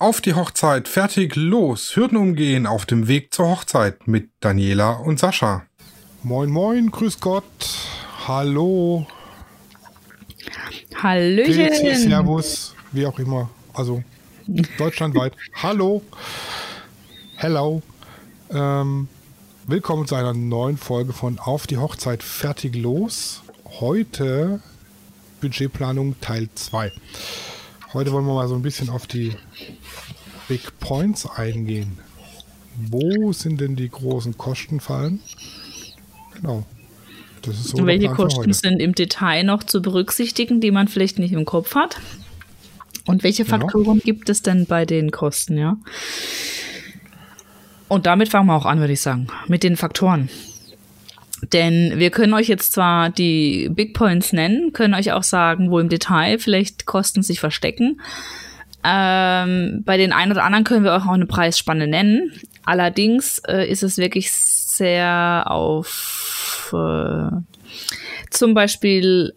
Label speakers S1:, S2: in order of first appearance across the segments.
S1: Auf die Hochzeit, fertig, los, Hürden umgehen auf dem Weg zur Hochzeit mit Daniela und Sascha.
S2: Moin, moin, grüß Gott, hallo.
S3: Hallöchen.
S2: Grüezi, Servus, wie auch immer, also deutschlandweit. hallo, hello. Ähm, willkommen zu einer neuen Folge von Auf die Hochzeit, fertig, los. Heute Budgetplanung Teil 2. Heute wollen wir mal so ein bisschen auf die Big Points eingehen. Wo sind denn die großen Kostenfallen? Genau.
S3: Das ist so welche Kosten sind im Detail noch zu berücksichtigen, die man vielleicht nicht im Kopf hat? Und welche. Faktoren genau. gibt es denn bei den Kosten, ja? Und damit fangen wir auch an, würde ich sagen, mit den Faktoren. Denn wir können euch jetzt zwar die Big Points nennen, können euch auch sagen, wo im Detail vielleicht Kosten sich verstecken. Ähm, bei den einen oder anderen können wir auch eine Preisspanne nennen. Allerdings äh, ist es wirklich sehr auf äh, zum Beispiel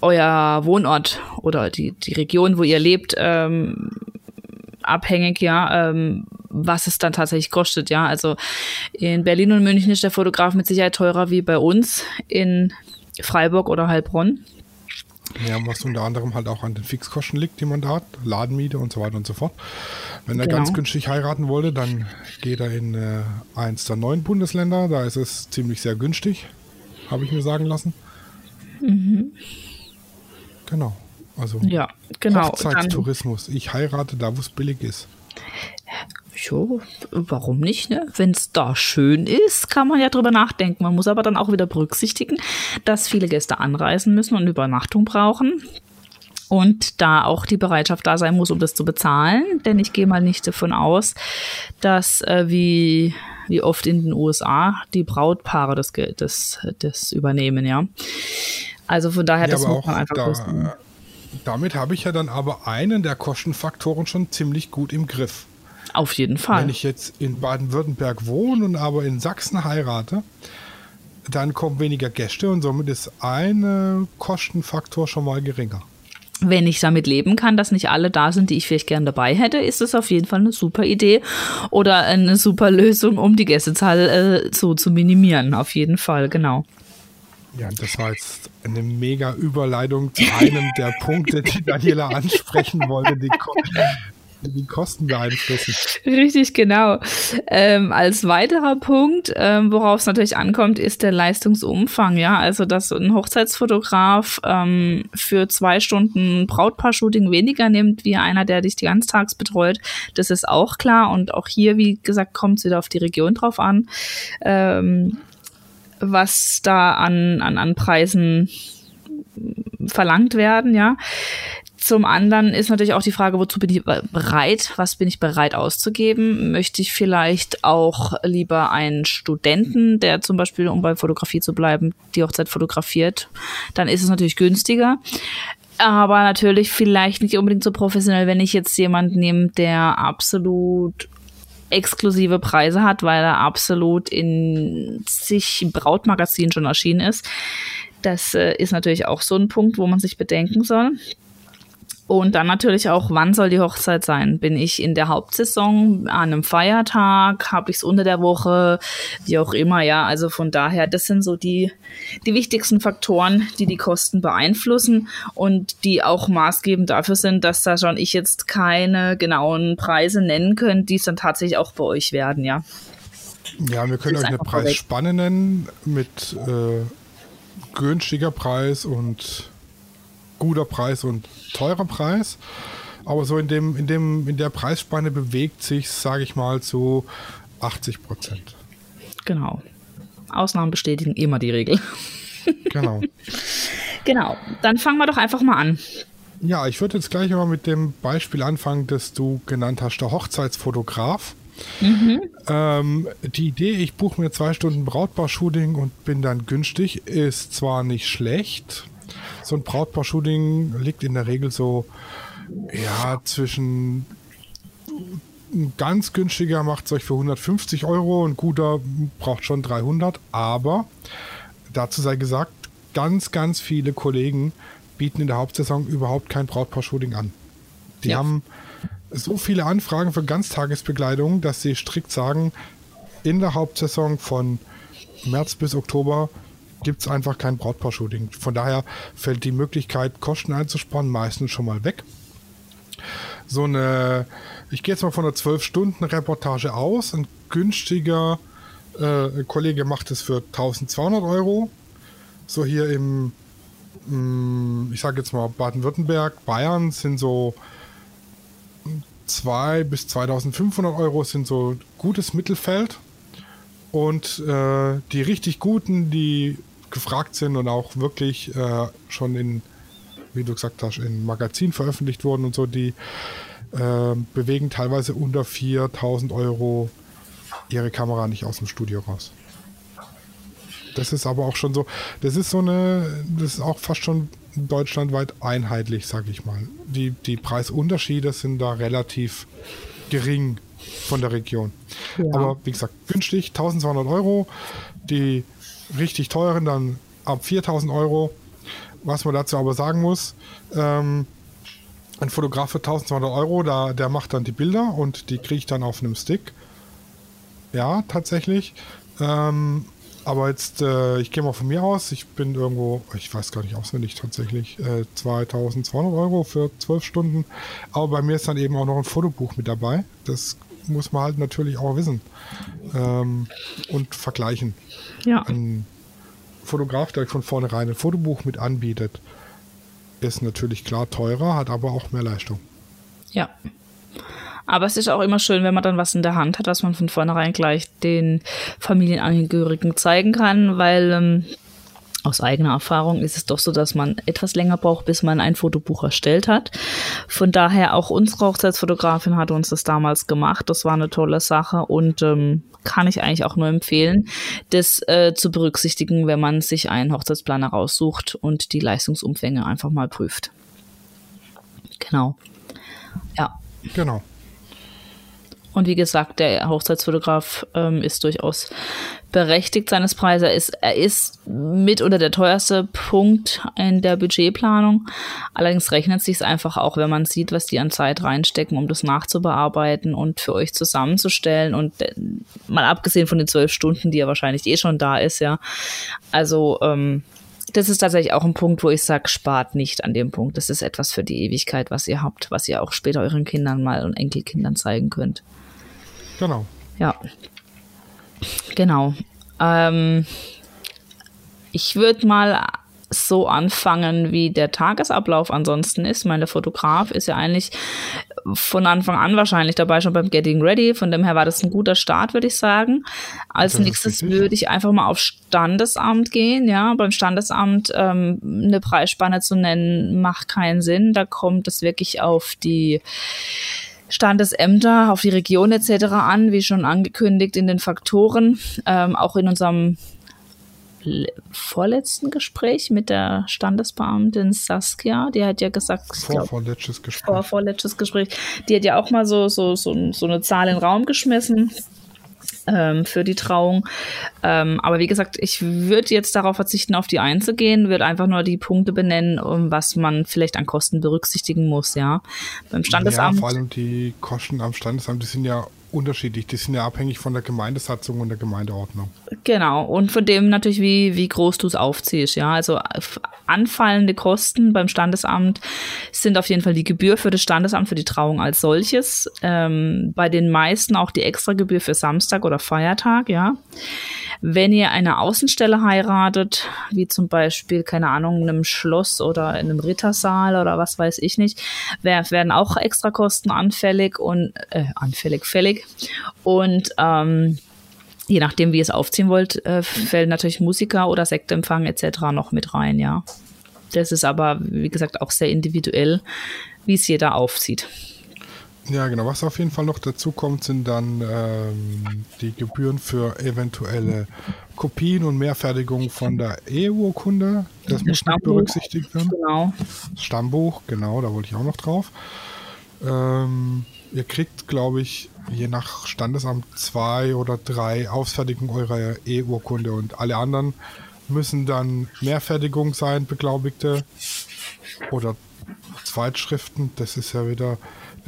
S3: euer Wohnort oder die, die Region, wo ihr lebt, ähm, abhängig, ja, ähm, was es dann tatsächlich kostet, ja. Also in Berlin und München ist der Fotograf mit Sicherheit teurer wie bei uns in Freiburg oder Heilbronn.
S2: Ja, was unter anderem halt auch an den Fixkosten liegt, die man da hat, Ladenmiete und so weiter und so fort. Wenn er genau. ganz günstig heiraten wollte, dann geht er in äh, eins der neuen Bundesländer, da ist es ziemlich sehr günstig, habe ich mir sagen lassen. Mhm. Genau. Also
S3: ja, genau.
S2: Hochzeitstourismus. Ich heirate da, wo es billig ist.
S3: Jo, warum nicht, ne? Wenn es da schön ist, kann man ja drüber nachdenken. Man muss aber dann auch wieder berücksichtigen, dass viele Gäste anreisen müssen und Übernachtung brauchen. Und da auch die Bereitschaft da sein muss, um das zu bezahlen. Denn ich gehe mal nicht davon aus, dass äh, wie, wie oft in den USA die Brautpaare das, das, das übernehmen, ja. Also von daher,
S2: ja, das muss man einfach da, wissen damit habe ich ja dann aber einen der Kostenfaktoren schon ziemlich gut im Griff.
S3: Auf jeden Fall.
S2: Wenn ich jetzt in Baden-Württemberg wohne und aber in Sachsen heirate, dann kommen weniger Gäste und somit ist ein Kostenfaktor schon mal geringer.
S3: Wenn ich damit leben kann, dass nicht alle da sind, die ich vielleicht gern dabei hätte, ist es auf jeden Fall eine super Idee oder eine super Lösung, um die Gästezahl äh, so zu minimieren. Auf jeden Fall, genau.
S2: Ja, das jetzt eine mega Überleitung zu einem der Punkte, die Daniela ansprechen wollte, die, Ko die Kosten beeinflussen.
S3: Richtig, genau. Ähm, als weiterer Punkt, ähm, worauf es natürlich ankommt, ist der Leistungsumfang. Ja, also dass ein Hochzeitsfotograf ähm, für zwei Stunden Brautpaar-Shooting weniger nimmt, wie einer, der dich die ganztags betreut, das ist auch klar. Und auch hier, wie gesagt, kommt es wieder auf die Region drauf an. Ähm, was da an, an, an Preisen verlangt werden, ja. Zum anderen ist natürlich auch die Frage, wozu bin ich bereit? Was bin ich bereit auszugeben? Möchte ich vielleicht auch lieber einen Studenten, der zum Beispiel, um bei Fotografie zu bleiben, die Hochzeit fotografiert? Dann ist es natürlich günstiger. Aber natürlich vielleicht nicht unbedingt so professionell, wenn ich jetzt jemanden nehme, der absolut exklusive Preise hat, weil er absolut in sich Brautmagazinen schon erschienen ist. Das äh, ist natürlich auch so ein Punkt, wo man sich bedenken soll. Und dann natürlich auch, wann soll die Hochzeit sein? Bin ich in der Hauptsaison an einem Feiertag? Habe ich es unter der Woche? Wie auch immer, ja. Also von daher, das sind so die, die wichtigsten Faktoren, die die Kosten beeinflussen und die auch maßgebend dafür sind, dass da schon ich jetzt keine genauen Preise nennen können, die es dann tatsächlich auch bei euch werden, ja.
S2: Ja, wir können euch eine Preisspanne nennen mit äh, günstiger Preis und guter Preis und teurer Preis. Aber so in, dem, in, dem, in der Preisspanne bewegt sich, sage ich mal, zu 80 Prozent.
S3: Genau. Ausnahmen bestätigen immer die Regel.
S2: Genau.
S3: genau. Dann fangen wir doch einfach mal an.
S2: Ja, ich würde jetzt gleich mal mit dem Beispiel anfangen, das du genannt hast, der Hochzeitsfotograf. Mhm. Ähm, die Idee, ich buche mir zwei Stunden Brautpaar-Shooting und bin dann günstig, ist zwar nicht schlecht, so ein Brautpaar-Shooting liegt in der Regel so, ja, zwischen ein ganz günstiger macht es euch für 150 Euro, ein guter braucht schon 300, aber dazu sei gesagt, ganz, ganz viele Kollegen bieten in der Hauptsaison überhaupt kein Brautpaar-Shooting an. Die ja. haben so viele Anfragen für Ganztagesbekleidung, dass sie strikt sagen, in der Hauptsaison von März bis Oktober gibt es einfach kein Brautpaar-Shooting. Von daher fällt die Möglichkeit, Kosten einzusparen, meistens schon mal weg. So eine, ich gehe jetzt mal von einer 12-Stunden-Reportage aus. Ein günstiger äh, Kollege macht es für 1200 Euro. So hier im, mm, ich sage jetzt mal Baden-Württemberg, Bayern sind so 2 bis 2500 Euro sind so gutes Mittelfeld. Und äh, die richtig guten, die gefragt sind und auch wirklich äh, schon in, wie du gesagt hast, in Magazinen veröffentlicht wurden und so, die äh, bewegen teilweise unter 4000 Euro ihre Kamera nicht aus dem Studio raus. Das ist aber auch schon so, das ist so eine, das ist auch fast schon deutschlandweit einheitlich, sag ich mal. Die, die Preisunterschiede sind da relativ gering von der Region. Ja. Aber wie gesagt, günstig, 1200 Euro. Die richtig teuren dann ab 4000 Euro. Was man dazu aber sagen muss, ähm, ein Fotograf für 1200 Euro, da, der macht dann die Bilder und die kriege ich dann auf einem Stick. Ja, tatsächlich. Ähm, aber jetzt, äh, ich gehe mal von mir aus, ich bin irgendwo, ich weiß gar nicht auswendig tatsächlich, äh, 2200 Euro für 12 Stunden. Aber bei mir ist dann eben auch noch ein Fotobuch mit dabei. Das muss man halt natürlich auch wissen ähm, und vergleichen.
S3: Ja.
S2: Ein Fotograf, der von vornherein ein Fotobuch mit anbietet, ist natürlich klar teurer, hat aber auch mehr Leistung.
S3: Ja. Aber es ist auch immer schön, wenn man dann was in der Hand hat, dass man von vornherein gleich den Familienangehörigen zeigen kann, weil ähm, aus eigener Erfahrung ist es doch so, dass man etwas länger braucht, bis man ein Fotobuch erstellt hat. Von daher auch unsere Hochzeitsfotografin hat uns das damals gemacht. Das war eine tolle Sache und ähm, kann ich eigentlich auch nur empfehlen, das äh, zu berücksichtigen, wenn man sich einen Hochzeitsplaner raussucht und die Leistungsumfänge einfach mal prüft. Genau. Ja.
S2: Genau.
S3: Und wie gesagt, der Hochzeitsfotograf ähm, ist durchaus berechtigt seines Preises. Er ist, er ist mit oder der teuerste Punkt in der Budgetplanung. Allerdings rechnet sich einfach auch, wenn man sieht, was die an Zeit reinstecken, um das nachzubearbeiten und für euch zusammenzustellen. Und äh, mal abgesehen von den zwölf Stunden, die ja wahrscheinlich eh schon da ist, ja. Also ähm, das ist tatsächlich auch ein Punkt, wo ich sage, spart nicht an dem Punkt. Das ist etwas für die Ewigkeit, was ihr habt, was ihr auch später euren Kindern mal und Enkelkindern zeigen könnt.
S2: Genau.
S3: Ja. Genau. Ähm, ich würde mal so anfangen, wie der Tagesablauf ansonsten ist. Meine Fotograf ist ja eigentlich von Anfang an wahrscheinlich dabei schon beim Getting Ready. Von dem her war das ein guter Start, würde ich sagen. Als das nächstes würde ich einfach mal auf Standesamt gehen. Ja, beim Standesamt ähm, eine Preisspanne zu nennen, macht keinen Sinn. Da kommt es wirklich auf die Standesämter, auf die Region etc. an, wie schon angekündigt in den Faktoren. Ähm, auch in unserem vorletzten Gespräch mit der Standesbeamtin Saskia, die hat ja gesagt,
S2: vorvorletztes Gespräch.
S3: Vorvorletztes Gespräch, die hat ja auch mal so, so, so, so eine Zahl in den Raum geschmissen ähm, für die Trauung. Ähm, aber wie gesagt, ich würde jetzt darauf verzichten, auf die einzugehen, würde einfach nur die Punkte benennen, um was man vielleicht an Kosten berücksichtigen muss, ja. Beim Standesamt. Ja,
S2: vor allem die Kosten am Standesamt, die sind ja unterschiedlich. Die sind ja abhängig von der Gemeindesatzung und der Gemeindeordnung.
S3: Genau. Und von dem natürlich, wie, wie groß du es aufziehst. Ja, also anfallende Kosten beim Standesamt sind auf jeden Fall die Gebühr für das Standesamt für die Trauung als solches. Ähm, bei den meisten auch die Extragebühr für Samstag oder Feiertag. Ja. Wenn ihr eine Außenstelle heiratet, wie zum Beispiel, keine Ahnung, in einem Schloss oder in einem Rittersaal oder was weiß ich nicht, werden auch Extrakosten anfällig und äh, anfällig, fällig. Und ähm, je nachdem, wie ihr es aufziehen wollt, äh, fällt natürlich Musiker oder Sektempfang etc. noch mit rein, ja. Das ist aber, wie gesagt, auch sehr individuell, wie es jeder aufzieht.
S2: Ja, genau. Was auf jeden Fall noch dazu kommt, sind dann ähm, die Gebühren für eventuelle Kopien und Mehrfertigungen von der Eheurkunde. Das muss mit berücksichtigt werden.
S3: Genau.
S2: Stammbuch, genau, da wollte ich auch noch drauf. Ähm, ihr kriegt, glaube ich, je nach Standesamt zwei oder drei Ausfertigungen eurer E-Urkunde und alle anderen müssen dann Mehrfertigung sein, Beglaubigte oder Zweitschriften. Das ist ja wieder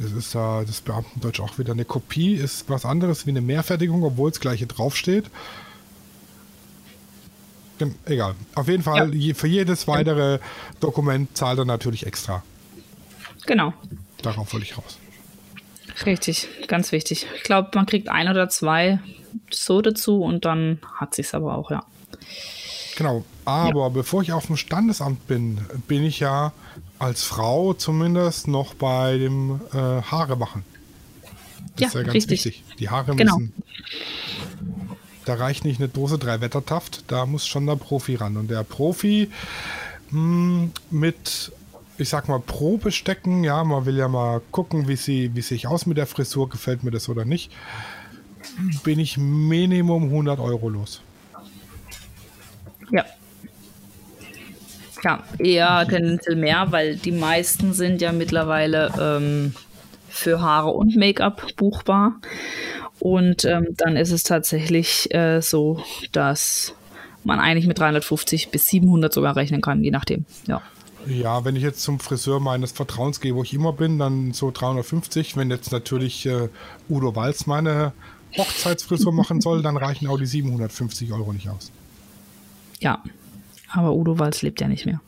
S2: Das ist da das Beamtendeutsch auch wieder. Eine Kopie ist was anderes wie eine Mehrfertigung, obwohl es gleiche draufsteht. Egal. Auf jeden Fall, ja. für jedes weitere Dokument zahlt er natürlich extra.
S3: Genau.
S2: Darauf wollte ich raus.
S3: Richtig, ganz wichtig. Ich glaube, man kriegt ein oder zwei so dazu und dann hat sich's aber auch, ja.
S2: Genau. Aber ja. bevor ich auf dem Standesamt bin, bin ich ja als Frau zumindest noch bei dem äh, Haare machen. Das ja, ist ja ganz richtig. wichtig. Die Haare genau. müssen. Da reicht nicht eine Dose drei Wettertaft, da muss schon der Profi ran. Und der Profi mh, hm, mit, ich sag mal, Probestecken, ja, man will ja mal gucken, wie sie, wie sich aus mit der Frisur, gefällt mir das oder nicht, bin ich Minimum 100 Euro los.
S3: Ja, ja, eher tendenziell mehr, weil die meisten sind ja mittlerweile ähm, für Haare und Make-up buchbar. Und ähm, dann ist es tatsächlich äh, so, dass man eigentlich mit 350 bis 700 sogar rechnen kann, je nachdem. Ja.
S2: Ja, wenn ich jetzt zum Friseur meines Vertrauens gehe, wo ich immer bin, dann so 350. Wenn jetzt natürlich äh, Udo Walz meine Hochzeitsfrisur machen soll, dann reichen auch die 750 Euro nicht aus.
S3: Ja, aber Udo Walz lebt ja nicht mehr.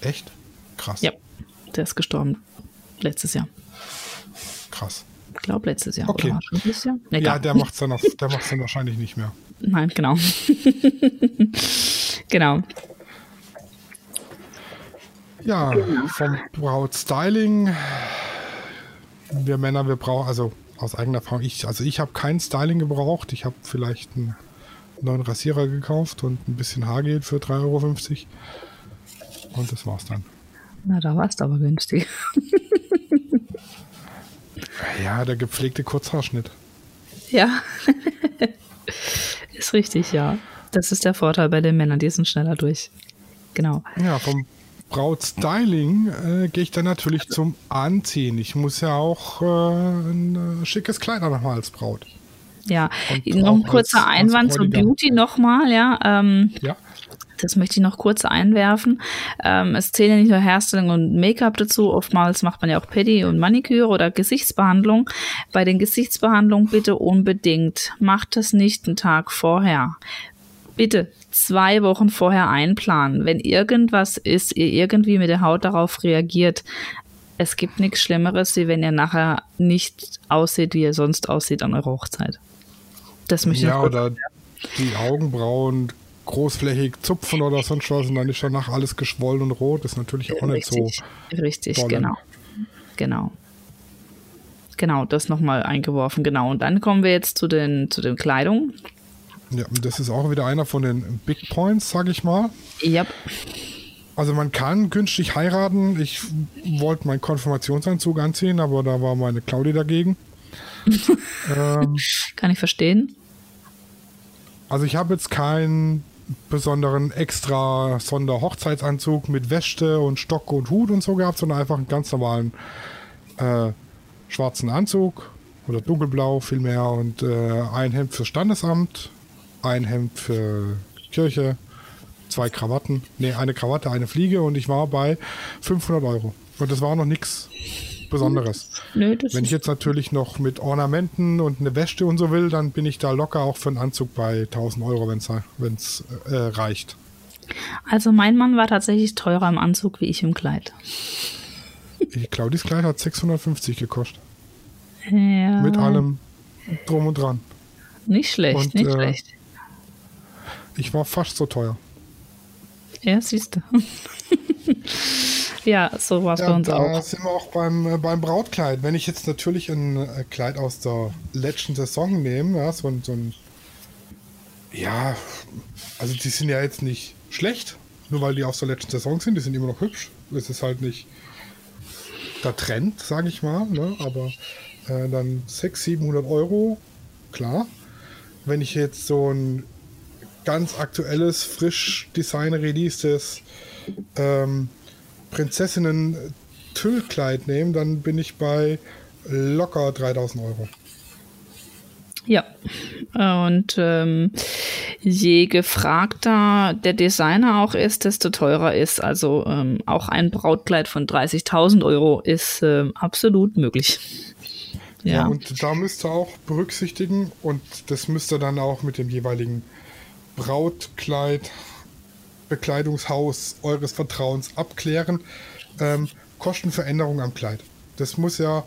S2: Echt? Krass.
S3: Ja, der ist gestorben letztes Jahr.
S2: Krass.
S3: Ich glaube letztes Jahr.
S2: Okay.
S3: Schon
S2: Jahr? Nee, ja, der macht es dann, dann wahrscheinlich nicht mehr.
S3: Nein, genau. genau.
S2: Ja, vom Brautstyling. Wir Männer, wir brauchen, also aus eigener Erfahrung, ich, also ich habe kein Styling gebraucht. Ich habe vielleicht einen neuen Rasierer gekauft und ein bisschen Haargel für 3,50 Euro. Und das war's dann.
S3: Na, da war's aber günstig.
S2: ja, der gepflegte Kurzhaarschnitt.
S3: Ja. ist richtig, ja. Das ist der Vorteil bei den Männern, die sind schneller durch. Genau.
S2: Ja, vom Brautstyling äh, gehe ich dann natürlich zum Anziehen. Ich muss ja auch äh, ein äh, schickes Kleid haben als Braut.
S3: Ja, Und noch ein kurzer als, Einwand als zur Beauty nochmal, ja. Ähm, ja. Das möchte ich noch kurz einwerfen. Ähm, es zählen ja nicht nur Hairstyling und Make-up dazu. Oftmals macht man ja auch Pedi und Maniküre oder Gesichtsbehandlung. Bei den Gesichtsbehandlungen bitte unbedingt. Macht das nicht einen Tag vorher. Bitte zwei Wochen vorher einplanen. Wenn irgendwas ist, ihr irgendwie mit der Haut darauf reagiert, es gibt nichts Schlimmeres, wie wenn ihr nachher nicht aussieht, wie ihr sonst aussieht an eurer Hochzeit.
S2: Das möchte ich Ja, oder die Augenbrauen großflächig zupfen oder sonst was und dann ist danach alles geschwollen und rot. Das ist natürlich auch
S3: richtig,
S2: nicht
S3: so. Richtig, dolle. genau. Genau. Genau, das nochmal eingeworfen, genau. Und dann kommen wir jetzt zu den, zu den Kleidungen.
S2: Ja, das ist auch wieder einer von den Big Points, sag ich mal.
S3: Ja.
S2: Also man kann günstig heiraten. Ich wollte meinen Konfirmationsanzug anziehen, aber da war meine Claudi dagegen.
S3: Ähm, kann ich verstehen.
S2: Also ich habe jetzt keinen besonderen extra Sonderhochzeitsanzug mit Wäsche und Stock und Hut und so gehabt, sondern einfach einen ganz normalen äh, schwarzen Anzug oder dunkelblau vielmehr und äh, ein Hemd für Standesamt, ein Hemd für Kirche, zwei Krawatten, nee, eine Krawatte, eine Fliege und ich war bei 500 Euro. Und das war noch nichts Besonderes. Nö, Wenn ich jetzt natürlich noch mit Ornamenten und eine Wäsche und so will, dann bin ich da locker auch für einen Anzug bei 1000 Euro, wenn es äh, reicht.
S3: Also mein Mann war tatsächlich teurer im Anzug wie ich im Kleid.
S2: Claudis Kleid hat 650 gekostet.
S3: Ja.
S2: Mit allem drum und dran.
S3: Nicht schlecht, und, nicht äh, schlecht.
S2: Ich war fast so teuer.
S3: Ja, siehst du. Ja, so war es ja, bei uns
S2: da
S3: auch.
S2: Da sind wir auch beim, äh, beim Brautkleid. Wenn ich jetzt natürlich ein äh, Kleid aus der letzten Saison nehme, ja, so, so ein. Ja, also die sind ja jetzt nicht schlecht, nur weil die aus der letzten Saison sind. Die sind immer noch hübsch. Es ist halt nicht der Trend, sage ich mal. Ne? Aber äh, dann 600, 700 Euro, klar. Wenn ich jetzt so ein ganz aktuelles, frisch Design-Releases ähm, Prinzessinnen-Tüllkleid nehme, dann bin ich bei locker 3000 Euro.
S3: Ja, und ähm, je gefragter der Designer auch ist, desto teurer ist. Also ähm, auch ein Brautkleid von 30.000 Euro ist äh, absolut möglich.
S2: Ja. ja, und da müsst ihr auch berücksichtigen und das müsst ihr dann auch mit dem jeweiligen Brautkleid, Bekleidungshaus eures Vertrauens abklären. Ähm, Kostenveränderung am Kleid. Das muss ja,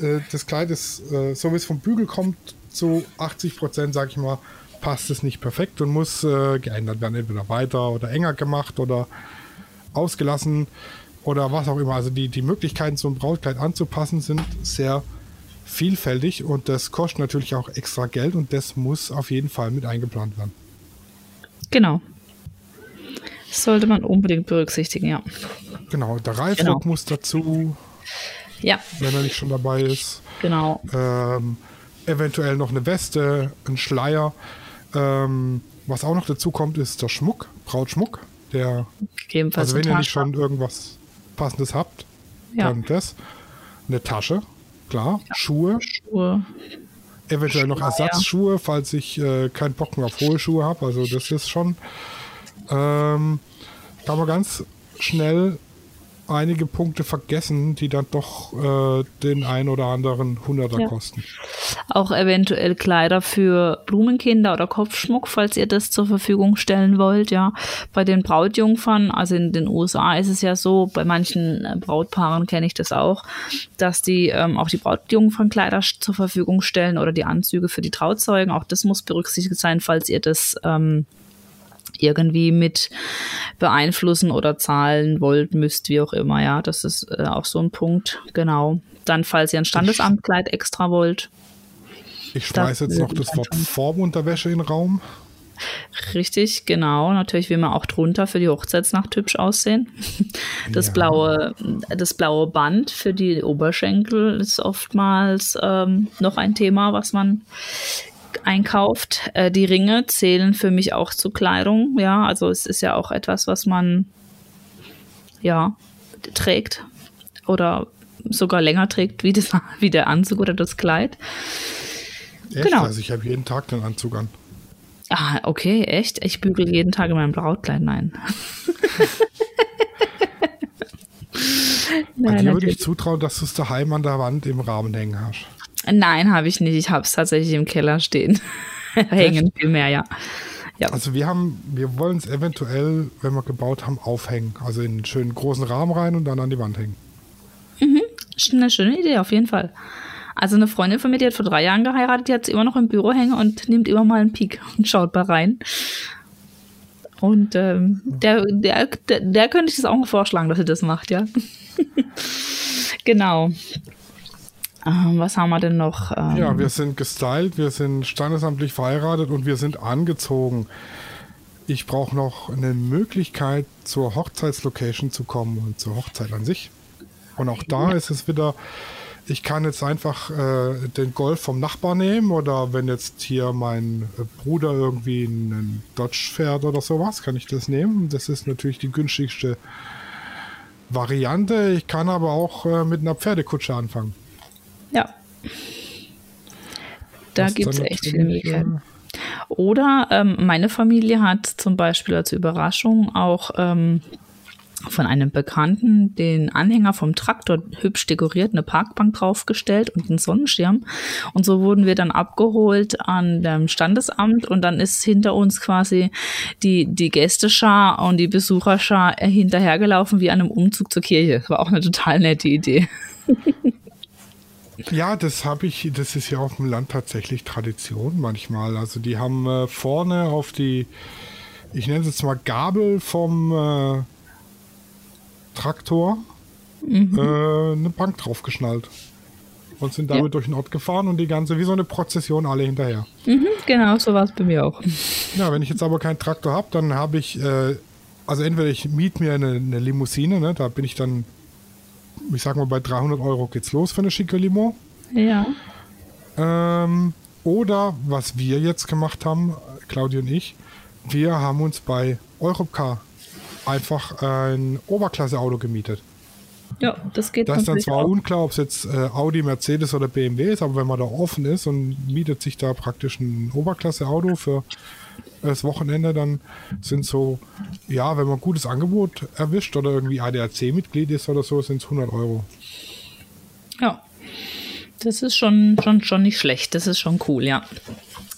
S2: äh, das Kleid ist, äh, so wie es vom Bügel kommt, zu 80 Prozent, sag ich mal, passt es nicht perfekt und muss äh, geändert werden. Entweder weiter oder enger gemacht oder ausgelassen oder was auch immer. Also die, die Möglichkeiten, so ein Brautkleid anzupassen, sind sehr vielfältig und das kostet natürlich auch extra Geld und das muss auf jeden Fall mit eingeplant werden.
S3: Genau. Sollte man unbedingt berücksichtigen, ja.
S2: Genau, der Reifrock genau. muss dazu.
S3: Ja.
S2: Wenn er nicht schon dabei ist.
S3: Genau.
S2: Ähm, eventuell noch eine Weste, ein Schleier. Ähm, was auch noch dazu kommt, ist der Schmuck, Brautschmuck. Der, also wenn ihr nicht schon irgendwas Passendes habt, ja. dann das. Eine Tasche, klar. Ja. Schuhe.
S3: Schuhe.
S2: Eventuell noch Ersatzschuhe, falls ich äh, keinen Bock mehr auf hohe Schuhe habe. Also das ist schon. Ähm, kann man ganz schnell einige Punkte vergessen, die dann doch äh, den ein oder anderen Hunderter ja. kosten.
S3: Auch eventuell Kleider für Blumenkinder oder Kopfschmuck, falls ihr das zur Verfügung stellen wollt, ja. Bei den Brautjungfern, also in den USA ist es ja so, bei manchen äh, Brautpaaren kenne ich das auch, dass die ähm, auch die Brautjungfernkleider zur Verfügung stellen oder die Anzüge für die Trauzeugen. Auch das muss berücksichtigt sein, falls ihr das ähm, irgendwie mit beeinflussen oder zahlen wollt, müsst, wie auch immer. Ja, das ist äh, auch so ein Punkt. Genau. Dann, falls ihr ein Standesamtkleid extra wollt.
S2: Ich schmeiße jetzt noch das Wort Formunterwäsche in den Raum.
S3: Richtig, genau. Natürlich will man auch drunter für die Hochzeitsnacht hübsch aussehen. Das, ja. blaue, das blaue Band für die Oberschenkel ist oftmals ähm, noch ein Thema, was man einkauft. Äh, die Ringe zählen für mich auch zu Kleidung. Ja, also es ist ja auch etwas, was man ja trägt oder sogar länger trägt wie, das, wie der Anzug oder das Kleid.
S2: Echt? Genau. Also ich habe jeden Tag den Anzug an.
S3: Ah, okay, echt? Ich bügel jeden Tag in meinem Brautkleid. Nein.
S2: Nein, dir würde ich zutrauen, dass du es daheim an der Wand im Rahmen hängen hast.
S3: Nein, habe ich nicht. Ich habe es tatsächlich im Keller stehen. Hängen vielmehr, ja.
S2: ja. Also wir haben, wir wollen es eventuell, wenn wir gebaut haben, aufhängen. Also in einen schönen großen Rahmen rein und dann an die Wand hängen.
S3: Mhm. Eine schöne Idee, auf jeden Fall. Also eine Freundin von mir, die hat vor drei Jahren geheiratet, die hat es immer noch im Büro hängen und nimmt immer mal einen Peak und schaut mal rein. Und ähm, der, der, der, der könnte ich das auch mal vorschlagen, dass sie das macht, ja. genau. Ähm, was haben wir denn noch?
S2: Ähm, ja, wir sind gestylt, wir sind standesamtlich verheiratet und wir sind angezogen. Ich brauche noch eine Möglichkeit, zur Hochzeitslocation zu kommen und zur Hochzeit an sich. Und auch da ist es wieder, ich kann jetzt einfach äh, den Golf vom Nachbar nehmen oder wenn jetzt hier mein Bruder irgendwie einen Dodge fährt oder sowas, kann ich das nehmen. Das ist natürlich die günstigste Variante. Ich kann aber auch äh, mit einer Pferdekutsche anfangen.
S3: Da gibt es echt viele Möglichkeiten. Oder ähm, meine Familie hat zum Beispiel als Überraschung auch ähm, von einem Bekannten den Anhänger vom Traktor hübsch dekoriert, eine Parkbank draufgestellt und einen Sonnenschirm. Und so wurden wir dann abgeholt an dem Standesamt und dann ist hinter uns quasi die, die Gästeschar und die Besucherschar hinterhergelaufen wie an einem Umzug zur Kirche. Das war auch eine total nette Idee.
S2: Ja, das habe ich, das ist ja auf dem Land tatsächlich Tradition manchmal. Also die haben äh, vorne auf die, ich nenne es jetzt mal Gabel vom äh, Traktor mhm. äh, eine Bank draufgeschnallt. Und sind damit ja. durch den Ort gefahren und die ganze, wie so eine Prozession, alle hinterher.
S3: Mhm, genau, so war es bei mir auch.
S2: Ja, wenn ich jetzt aber keinen Traktor habe, dann habe ich, äh, also entweder ich miete mir eine, eine Limousine, ne, da bin ich dann ich sag mal, bei 300 Euro geht's los für eine schicke Limo.
S3: Ja.
S2: Ähm, oder was wir jetzt gemacht haben, Claudia und ich, wir haben uns bei Europcar einfach ein Oberklasse-Auto gemietet.
S3: Ja, das geht.
S2: Das ist dann zwar auch. unklar, ob es jetzt äh, Audi, Mercedes oder BMW ist, aber wenn man da offen ist und mietet sich da praktisch ein Oberklasse-Auto für das Wochenende, dann sind so, ja, wenn man ein gutes Angebot erwischt oder irgendwie ADAC-Mitglied ist oder so, sind es 100 Euro.
S3: Ja, das ist schon, schon, schon nicht schlecht. Das ist schon cool, ja.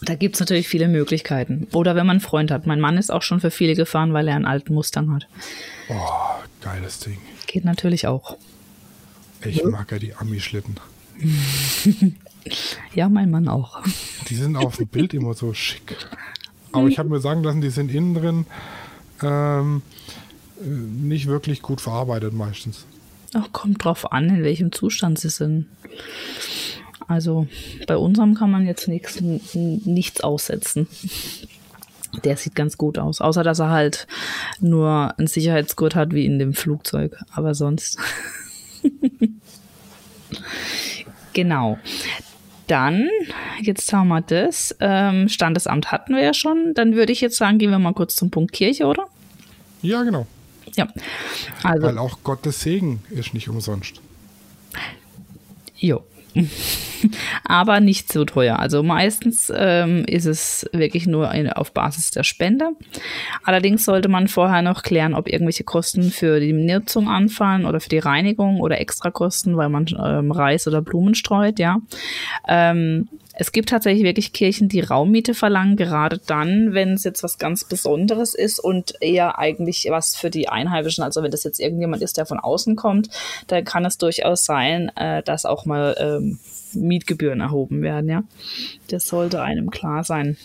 S3: Da gibt es natürlich viele Möglichkeiten. Oder wenn man einen Freund hat. Mein Mann ist auch schon für viele gefahren, weil er einen alten Mustang hat.
S2: Oh, geiles Ding.
S3: Geht natürlich auch.
S2: Ich mag ja die Ami-Schlitten.
S3: ja, mein Mann auch.
S2: Die sind auf dem Bild immer so schick. Aber ich habe mir sagen lassen, die sind innen drin ähm, nicht wirklich gut verarbeitet meistens.
S3: Ach, kommt drauf an, in welchem Zustand sie sind. Also bei unserem kann man jetzt nichts, nichts aussetzen. Der sieht ganz gut aus, außer dass er halt nur einen Sicherheitsgurt hat wie in dem Flugzeug. Aber sonst. genau. Dann, jetzt haben wir das. Ähm, Standesamt hatten wir ja schon. Dann würde ich jetzt sagen, gehen wir mal kurz zum Punkt Kirche, oder?
S2: Ja, genau.
S3: Ja.
S2: Also, Weil auch Gottes Segen ist nicht umsonst.
S3: Jo. aber nicht so teuer. Also meistens ähm, ist es wirklich nur eine, auf Basis der Spende. Allerdings sollte man vorher noch klären, ob irgendwelche Kosten für die Nutzung anfallen oder für die Reinigung oder Extrakosten, weil man ähm, Reis oder Blumen streut, ja. Ähm, es gibt tatsächlich wirklich Kirchen, die Raummiete verlangen, gerade dann, wenn es jetzt was ganz Besonderes ist und eher eigentlich was für die Einheimischen. Also wenn das jetzt irgendjemand ist, der von außen kommt, dann kann es durchaus sein, äh, dass auch mal ähm, Mietgebühren erhoben werden. Ja, das sollte einem klar sein.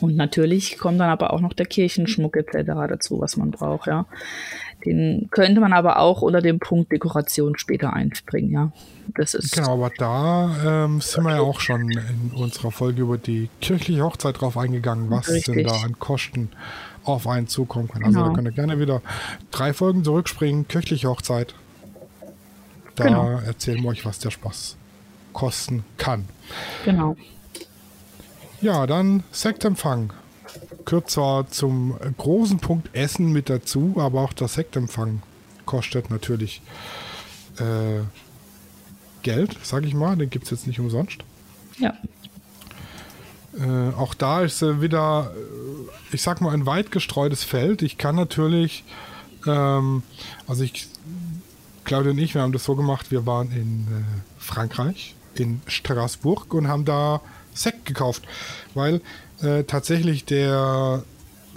S3: Und natürlich kommt dann aber auch noch der Kirchenschmuck etc. dazu, was man braucht, ja. Den könnte man aber auch unter dem Punkt Dekoration später einspringen, ja. Das ist
S2: genau, aber da ähm, sind wir ja auch schon in unserer Folge über die kirchliche Hochzeit drauf eingegangen, was Richtig. denn da an Kosten auf einen zukommen kann. Also genau. da könnt ihr gerne wieder drei Folgen zurückspringen, kirchliche Hochzeit. Da genau. erzählen wir euch, was der Spaß kosten kann.
S3: Genau.
S2: Ja, dann Sektempfang. Gehört zwar zum großen Punkt Essen mit dazu, aber auch der Sektempfang kostet natürlich äh, Geld, sag ich mal. Den gibt es jetzt nicht umsonst.
S3: Ja.
S2: Äh, auch da ist äh, wieder, äh, ich sag mal, ein weit gestreutes Feld. Ich kann natürlich, ähm, also ich, Claudia und ich, wir haben das so gemacht, wir waren in äh, Frankreich, in Straßburg und haben da Sekt gekauft, weil äh, tatsächlich der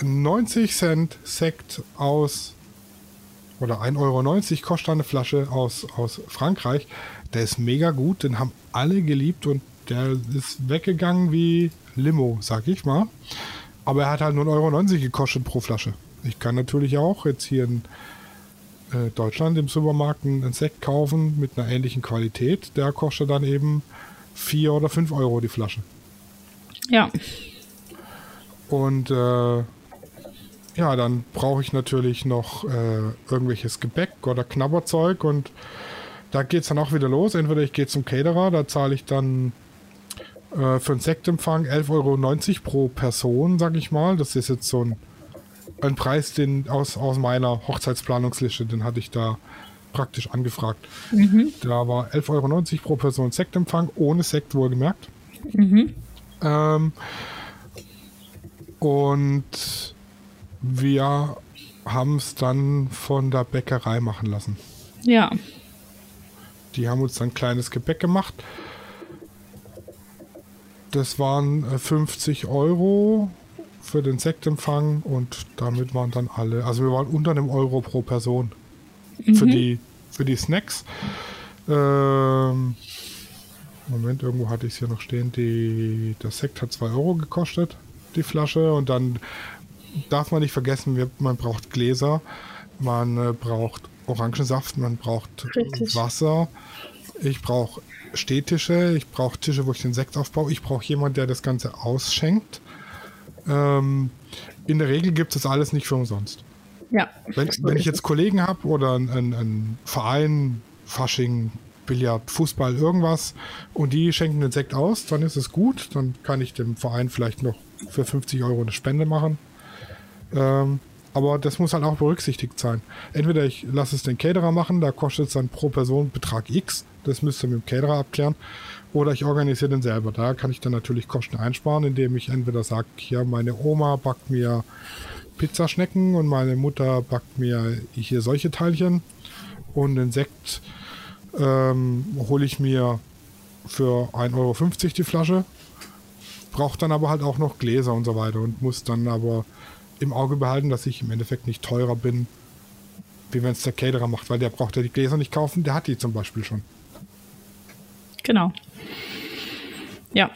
S2: 90 Cent Sekt aus oder 1,90 Euro kostet eine Flasche aus, aus Frankreich. Der ist mega gut, den haben alle geliebt und der ist weggegangen wie Limo, sag ich mal. Aber er hat halt nur 1,90 Euro gekostet pro Flasche. Ich kann natürlich auch jetzt hier in äh, Deutschland im Supermarkt einen Sekt kaufen mit einer ähnlichen Qualität. Der kostet dann eben 4 oder 5 Euro die Flasche.
S3: Ja.
S2: Und äh, ja, dann brauche ich natürlich noch äh, irgendwelches Gebäck oder Knabberzeug und da geht es dann auch wieder los. Entweder ich gehe zum Caterer, da zahle ich dann äh, für einen Sektempfang 11,90 Euro pro Person, sag ich mal. Das ist jetzt so ein, ein Preis den aus, aus meiner Hochzeitsplanungsliste, den hatte ich da praktisch angefragt. Mhm. Da war 11,90 Euro pro Person Sektempfang, ohne Sekt wohlgemerkt. Mhm. Ähm, und wir haben es dann von der Bäckerei machen lassen.
S3: Ja.
S2: Die haben uns dann ein kleines Gebäck gemacht. Das waren 50 äh, Euro für den Sektempfang und damit waren dann alle, also wir waren unter einem Euro pro Person mhm. für, die, für die Snacks. Ähm, Moment, irgendwo hatte ich es hier noch stehen. Die, der Sekt hat 2 Euro gekostet, die Flasche. Und dann darf man nicht vergessen, man braucht Gläser, man äh, braucht Orangensaft, man braucht Richtig. Wasser. Ich brauche Stehtische, ich brauche Tische, wo ich den Sekt aufbaue. Ich brauche jemanden, der das Ganze ausschenkt. Ähm, in der Regel gibt es alles nicht für umsonst.
S3: Ja.
S2: Wenn, wenn ich jetzt Kollegen habe oder einen Verein, Fasching, Billard, Fußball, irgendwas und die schenken den Sekt aus, dann ist es gut. Dann kann ich dem Verein vielleicht noch für 50 Euro eine Spende machen. Ähm, aber das muss halt auch berücksichtigt sein. Entweder ich lasse es den Caterer machen, da kostet es dann pro Person Betrag X, Das müsst ihr mit dem Caterer abklären. Oder ich organisiere den selber. Da kann ich dann natürlich Kosten einsparen, indem ich entweder sage, hier meine Oma backt mir Pizzaschnecken und meine Mutter backt mir hier solche Teilchen. Und den Sekt ähm, hole ich mir für 1,50 Euro die Flasche. Braucht dann aber halt auch noch Gläser und so weiter und muss dann aber im Auge behalten, dass ich im Endeffekt nicht teurer bin, wie wenn es der Caterer macht, weil der braucht ja die Gläser nicht kaufen, der hat die zum Beispiel schon.
S3: Genau. Ja.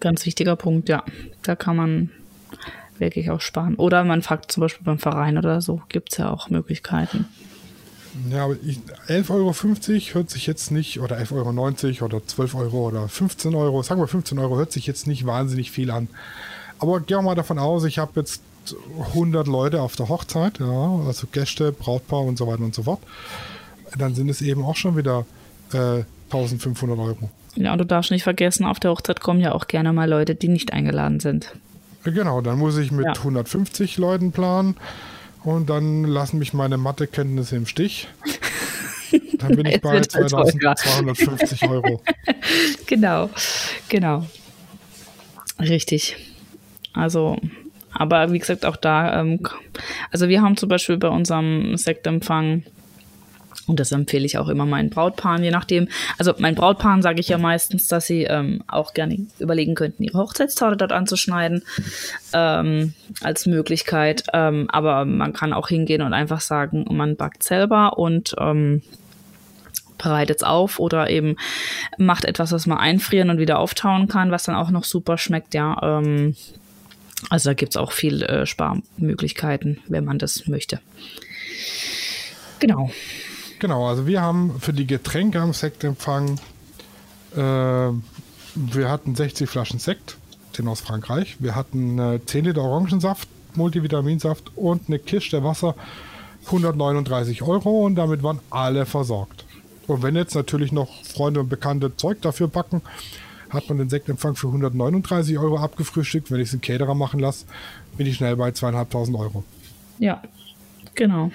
S3: Ganz wichtiger Punkt, ja. Da kann man wirklich auch sparen. Oder man fragt zum Beispiel beim Verein oder so, gibt es ja auch Möglichkeiten.
S2: Ja, aber 11,50 Euro hört sich jetzt nicht, oder 11,90 Euro oder 12 Euro oder 15 Euro, sagen wir 15 Euro, hört sich jetzt nicht wahnsinnig viel an. Aber gehen wir mal davon aus, ich habe jetzt 100 Leute auf der Hochzeit, ja, also Gäste, Brautpaar und so weiter und so fort. Dann sind es eben auch schon wieder äh, 1500 Euro.
S3: Ja, und du darfst nicht vergessen, auf der Hochzeit kommen ja auch gerne mal Leute, die nicht eingeladen sind.
S2: Genau, dann muss ich mit ja. 150 Leuten planen und dann lassen mich meine Mathekenntnisse im Stich. Dann bin ich bei 2250 Euro.
S3: genau, genau. Richtig. Also, aber wie gesagt, auch da, ähm, also wir haben zum Beispiel bei unserem Sektempfang und das empfehle ich auch immer meinen Brautpaaren, je nachdem. Also meinen Brautpaaren sage ich ja meistens, dass sie ähm, auch gerne überlegen könnten, ihre Hochzeitstorte dort anzuschneiden ähm, als Möglichkeit. Ähm, aber man kann auch hingehen und einfach sagen, man backt selber und ähm, bereitet es auf oder eben macht etwas, was man einfrieren und wieder auftauen kann, was dann auch noch super schmeckt, ja. Ähm, also da gibt es auch viel äh, Sparmöglichkeiten, wenn man das möchte. Genau.
S2: Genau, also wir haben für die Getränke am Sektempfang, äh, wir hatten 60 Flaschen Sekt, den aus Frankreich. Wir hatten äh, 10 Liter Orangensaft, Multivitaminsaft und eine Kiste Wasser, 139 Euro und damit waren alle versorgt. Und wenn jetzt natürlich noch Freunde und Bekannte Zeug dafür packen, hat man den Sektempfang für 139 Euro abgefrühstückt. Wenn ich es in Caterer machen lasse, bin ich schnell bei zweieinhalbtausend Euro.
S3: Ja, genau.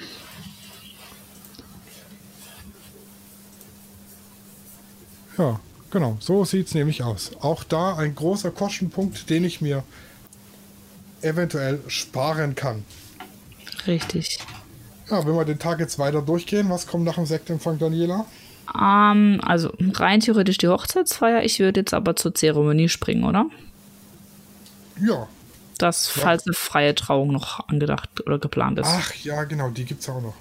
S2: Ja, genau. So sieht es nämlich aus. Auch da ein großer Kostenpunkt, den ich mir eventuell sparen kann.
S3: Richtig.
S2: Ja, wenn wir den Tag jetzt weiter durchgehen, was kommt nach dem Sektempfang, Daniela?
S3: Ähm, also rein theoretisch die Hochzeitsfeier. Ich würde jetzt aber zur Zeremonie springen, oder?
S2: Ja.
S3: Das, ja. falls eine freie Trauung noch angedacht oder geplant ist.
S2: Ach ja, genau, die gibt es auch noch.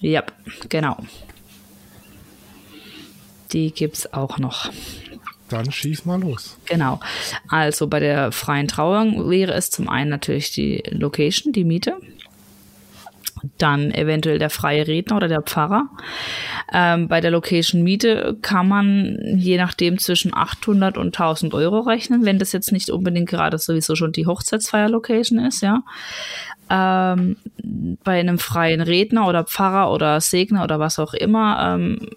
S3: Ja, genau. Die gibt es auch noch.
S2: Dann schieß mal los.
S3: Genau. Also bei der freien Trauung wäre es zum einen natürlich die Location, die Miete. Dann eventuell der freie Redner oder der Pfarrer. Ähm, bei der Location Miete kann man je nachdem zwischen 800 und 1000 Euro rechnen, wenn das jetzt nicht unbedingt gerade sowieso schon die Hochzeitsfeier-Location ist, ja. Ähm, bei einem freien Redner oder Pfarrer oder Segner oder was auch immer ähm,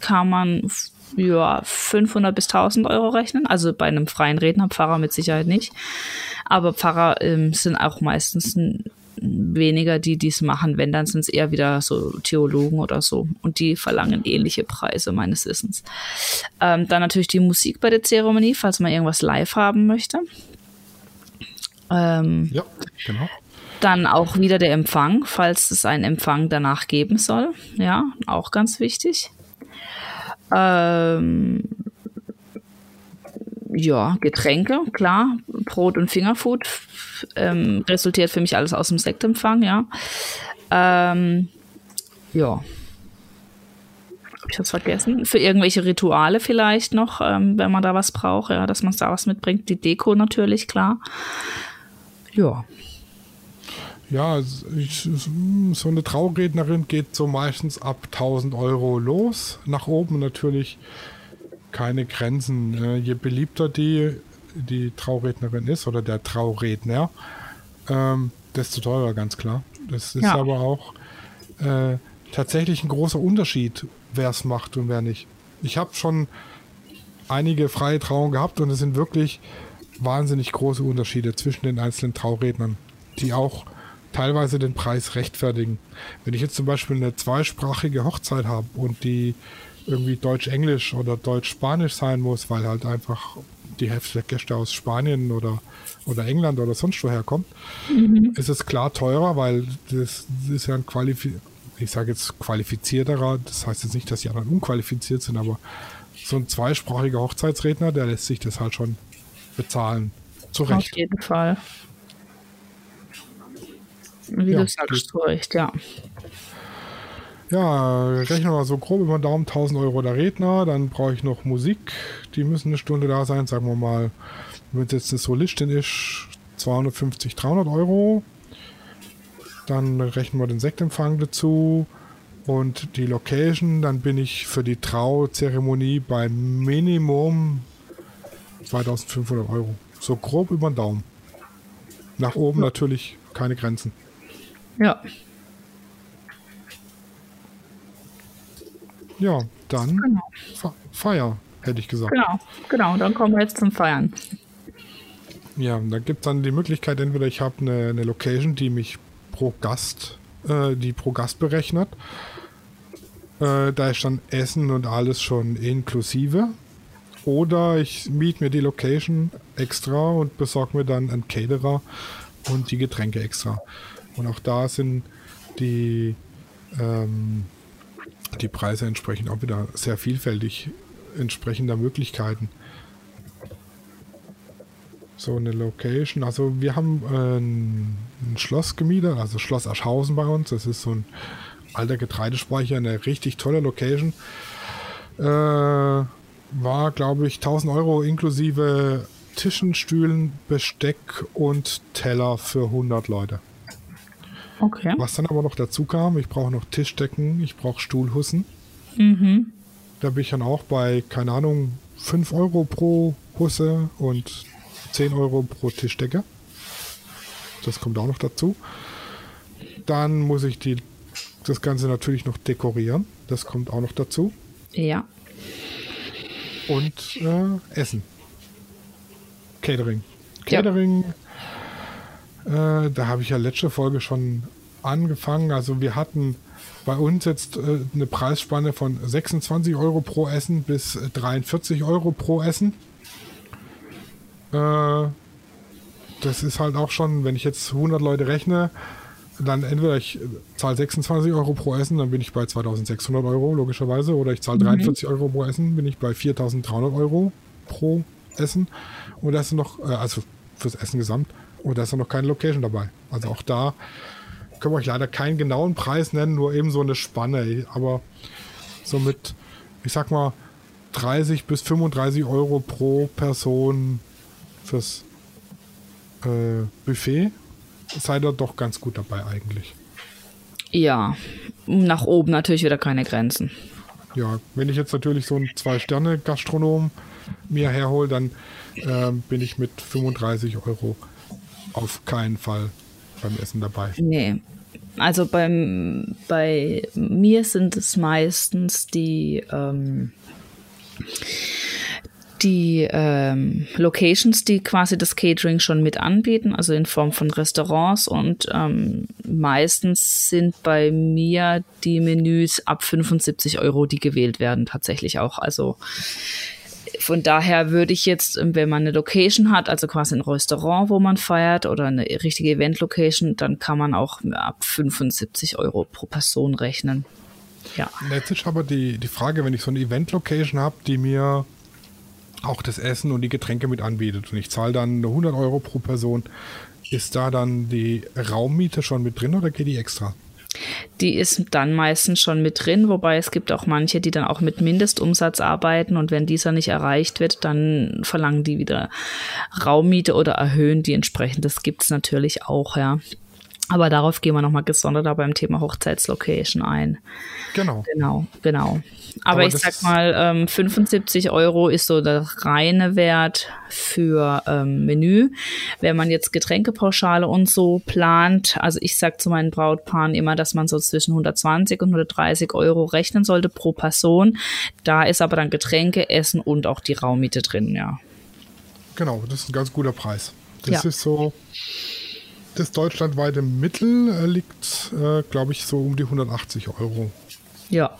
S3: kann man für 500 bis 1000 Euro rechnen. Also bei einem freien Redner, Pfarrer mit Sicherheit nicht. Aber Pfarrer ähm, sind auch meistens weniger, die dies machen. Wenn, dann sind es eher wieder so Theologen oder so. Und die verlangen ähnliche Preise meines Wissens. Ähm, dann natürlich die Musik bei der Zeremonie, falls man irgendwas live haben möchte. Ähm, ja, genau. Dann auch wieder der Empfang, falls es einen Empfang danach geben soll. Ja, auch ganz wichtig. Ähm, ja, Getränke, klar. Brot und Fingerfood ähm, resultiert für mich alles aus dem Sektempfang, ja. Ähm, ja. Habe ich das vergessen? Für irgendwelche Rituale vielleicht noch, ähm, wenn man da was braucht, ja, dass man da was mitbringt. Die Deko natürlich, klar. Ja.
S2: Ja, so eine Traurednerin geht so meistens ab 1000 Euro los. Nach oben natürlich keine Grenzen. Ne? Je beliebter die, die Traurednerin ist oder der Trauredner, ähm, desto teurer, ganz klar. Das ist ja. aber auch äh, tatsächlich ein großer Unterschied, wer es macht und wer nicht. Ich habe schon einige freie Trauungen gehabt und es sind wirklich wahnsinnig große Unterschiede zwischen den einzelnen Traurednern, die auch teilweise den Preis rechtfertigen. Wenn ich jetzt zum Beispiel eine zweisprachige Hochzeit habe und die irgendwie Deutsch-Englisch oder Deutsch-Spanisch sein muss, weil halt einfach die Hälfte der Gäste aus Spanien oder, oder England oder sonst woher kommt, mhm. ist es klar teurer, weil das, das ist ja ein Qualifiz ich sage jetzt qualifizierterer, das heißt jetzt nicht, dass die anderen unqualifiziert sind, aber so ein zweisprachiger Hochzeitsredner, der lässt sich das halt schon bezahlen. Zu Recht.
S3: Auf jeden Fall. Wie ja, du sagst, zu Recht, ja.
S2: Ja, rechnen wir so grob über den Daumen 1000 Euro der Redner, dann brauche ich noch Musik, die müssen eine Stunde da sein, sagen wir mal, wenn es jetzt eine Solistin ist, 250, 300 Euro. Dann rechnen wir den Sektempfang dazu und die Location, dann bin ich für die Trauzeremonie bei Minimum 2500 Euro. So grob über den Daumen. Nach oben natürlich keine Grenzen.
S3: Ja.
S2: Ja, dann genau. Feier, hätte ich gesagt.
S3: Genau, genau, dann kommen wir jetzt zum Feiern.
S2: Ja, da gibt es dann die Möglichkeit, entweder ich habe eine, eine Location, die mich pro Gast, äh, die pro Gast berechnet. Äh, da ist dann Essen und alles schon inklusive. Oder ich miete mir die Location extra und besorge mir dann einen Caterer und die Getränke extra. Und auch da sind die ähm, die Preise entsprechend auch wieder sehr vielfältig entsprechender Möglichkeiten. So eine Location. Also wir haben äh, ein, ein, Schloss gemietet, also Schloss Aschhausen bei uns. Das ist so ein alter Getreidespeicher, eine richtig tolle Location. Äh, war, glaube ich, 1000 Euro inklusive Tischen, Stühlen, Besteck und Teller für 100 Leute.
S3: Okay.
S2: Was dann aber noch dazu kam, ich brauche noch Tischdecken, ich brauche Stuhlhussen.
S3: Mhm.
S2: Da bin ich dann auch bei, keine Ahnung, 5 Euro pro Husse und 10 Euro pro Tischdecke. Das kommt auch noch dazu. Dann muss ich die, das Ganze natürlich noch dekorieren. Das kommt auch noch dazu.
S3: Ja.
S2: Und äh, Essen. Catering. Catering. Ja äh, da habe ich ja letzte Folge schon angefangen. Also wir hatten bei uns jetzt äh, eine Preisspanne von 26 Euro pro Essen bis 43 Euro pro Essen. Äh, das ist halt auch schon, wenn ich jetzt 100 Leute rechne, dann entweder ich zahle 26 Euro pro Essen, dann bin ich bei 2600 Euro logischerweise, oder ich zahle mhm. 43 Euro pro Essen, bin ich bei 4300 Euro pro Essen. Und das ist noch, äh, also fürs Essen gesamt. Und da ist noch keine Location dabei. Also auch da können wir euch leider keinen genauen Preis nennen, nur eben so eine Spanne. Aber so mit, ich sag mal, 30 bis 35 Euro pro Person fürs äh, Buffet seid ihr doch ganz gut dabei eigentlich.
S3: Ja, nach oben natürlich wieder keine Grenzen.
S2: Ja, wenn ich jetzt natürlich so einen Zwei-Sterne-Gastronom mir herhole, dann äh, bin ich mit 35 Euro auf keinen Fall beim Essen dabei.
S3: Nee. Also beim, bei mir sind es meistens die, ähm, die ähm, Locations, die quasi das Catering schon mit anbieten, also in Form von Restaurants und ähm, meistens sind bei mir die Menüs ab 75 Euro, die gewählt werden, tatsächlich auch. Also von daher würde ich jetzt, wenn man eine Location hat, also quasi ein Restaurant, wo man feiert oder eine richtige Event-Location, dann kann man auch ab 75 Euro pro Person rechnen. Ja.
S2: Jetzt ist aber die, die Frage, wenn ich so eine Event-Location habe, die mir auch das Essen und die Getränke mit anbietet und ich zahle dann 100 Euro pro Person, ist da dann die Raummiete schon mit drin oder geht die extra?
S3: Die ist dann meistens schon mit drin, wobei es gibt auch manche, die dann auch mit Mindestumsatz arbeiten und wenn dieser nicht erreicht wird, dann verlangen die wieder Raummiete oder erhöhen die entsprechend. Das gibt es natürlich auch, ja. Aber darauf gehen wir nochmal gesondert beim Thema Hochzeitslocation ein.
S2: Genau.
S3: Genau, genau. Aber, Aber ich sag mal, ähm, 75 Euro ist so der reine Wert für ähm, Menü. Wenn man jetzt Getränkepauschale und so plant, also ich sag zu meinen Brautpaaren immer, dass man so zwischen 120 und 130 Euro rechnen sollte pro Person. Da ist aber dann Getränke, Essen und auch die Raummiete drin, ja.
S2: Genau, das ist ein ganz guter Preis. Das ja. ist so das deutschlandweite Mittel äh, liegt, äh, glaube ich, so um die 180 Euro.
S3: Ja,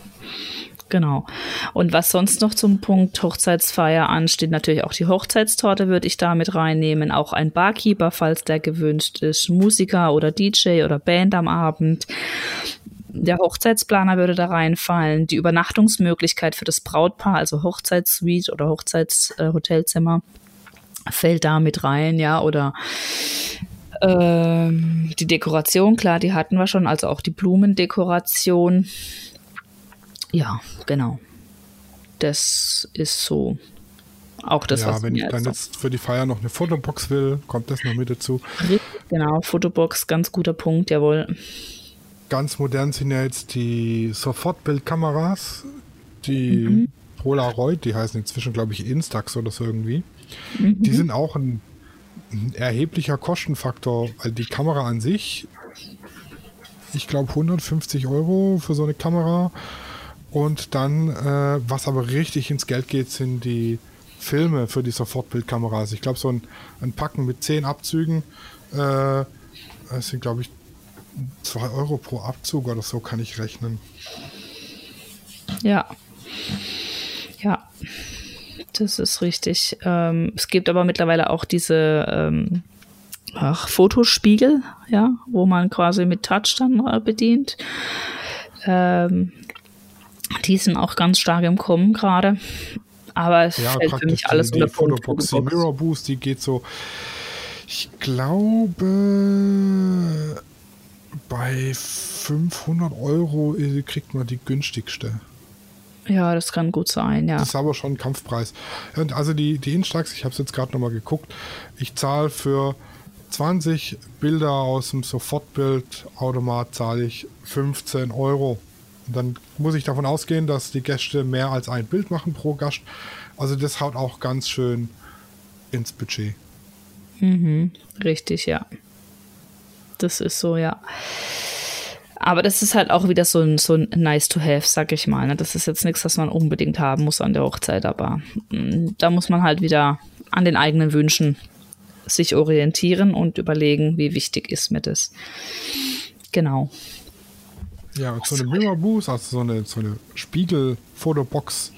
S3: Genau. Und was sonst noch zum Punkt Hochzeitsfeier ansteht, natürlich auch die Hochzeitstorte würde ich da mit reinnehmen, auch ein Barkeeper, falls der gewünscht ist, Musiker oder DJ oder Band am Abend. Der Hochzeitsplaner würde da reinfallen, die Übernachtungsmöglichkeit für das Brautpaar, also Hochzeitssuite oder Hochzeitshotelzimmer, fällt da mit rein, ja, oder ähm, die Dekoration, klar, die hatten wir schon, also auch die Blumendekoration ja, genau. Das ist so auch das,
S2: ja, wenn ich dann jetzt für die Feier noch eine Fotobox will, kommt das noch mit dazu.
S3: Genau, Fotobox, ganz guter Punkt, jawohl.
S2: Ganz modern sind ja jetzt die Sofortbildkameras, die mhm. Polaroid, die heißen inzwischen, glaube ich, Instax oder so irgendwie. Mhm. Die sind auch ein, erheblicher Kostenfaktor, weil die Kamera an sich, ich glaube 150 Euro für so eine Kamera und dann, äh, was aber richtig ins Geld geht, sind die Filme für die Sofortbildkameras. Ich glaube, so ein, ein, Packen mit zehn Abzügen, äh, das sind, glaube ich, 2 Euro pro Abzug oder so kann ich rechnen.
S3: Ja. Ja. Das ist richtig. Ähm, es gibt aber mittlerweile auch diese ähm, ach, Fotospiegel, ja, wo man quasi mit Touch dann äh, bedient. Ähm, die sind auch ganz stark im Kommen gerade. Aber es ja, fällt für mich alles
S2: unter Fotobox. Die Mirror Boost, die geht so, ich glaube, bei 500 Euro kriegt man die günstigste.
S3: Ja, das kann gut sein, ja.
S2: Das ist aber schon ein Kampfpreis. Und also die, die Instax, ich habe es jetzt gerade nochmal geguckt, ich zahle für 20 Bilder aus dem Sofortbildautomat zahle ich 15 Euro. Und dann muss ich davon ausgehen, dass die Gäste mehr als ein Bild machen pro Gast. Also das haut auch ganz schön ins Budget.
S3: Mhm, richtig, ja. Das ist so, ja. Aber das ist halt auch wieder so ein, so ein nice to have, sag ich mal. Ne? Das ist jetzt nichts, was man unbedingt haben muss an der Hochzeit, aber mm, da muss man halt wieder an den eigenen Wünschen sich orientieren und überlegen, wie wichtig ist mir das. Genau.
S2: Ja, und so eine Mirror Boost, also so eine, so eine Spiegel-Fotobox,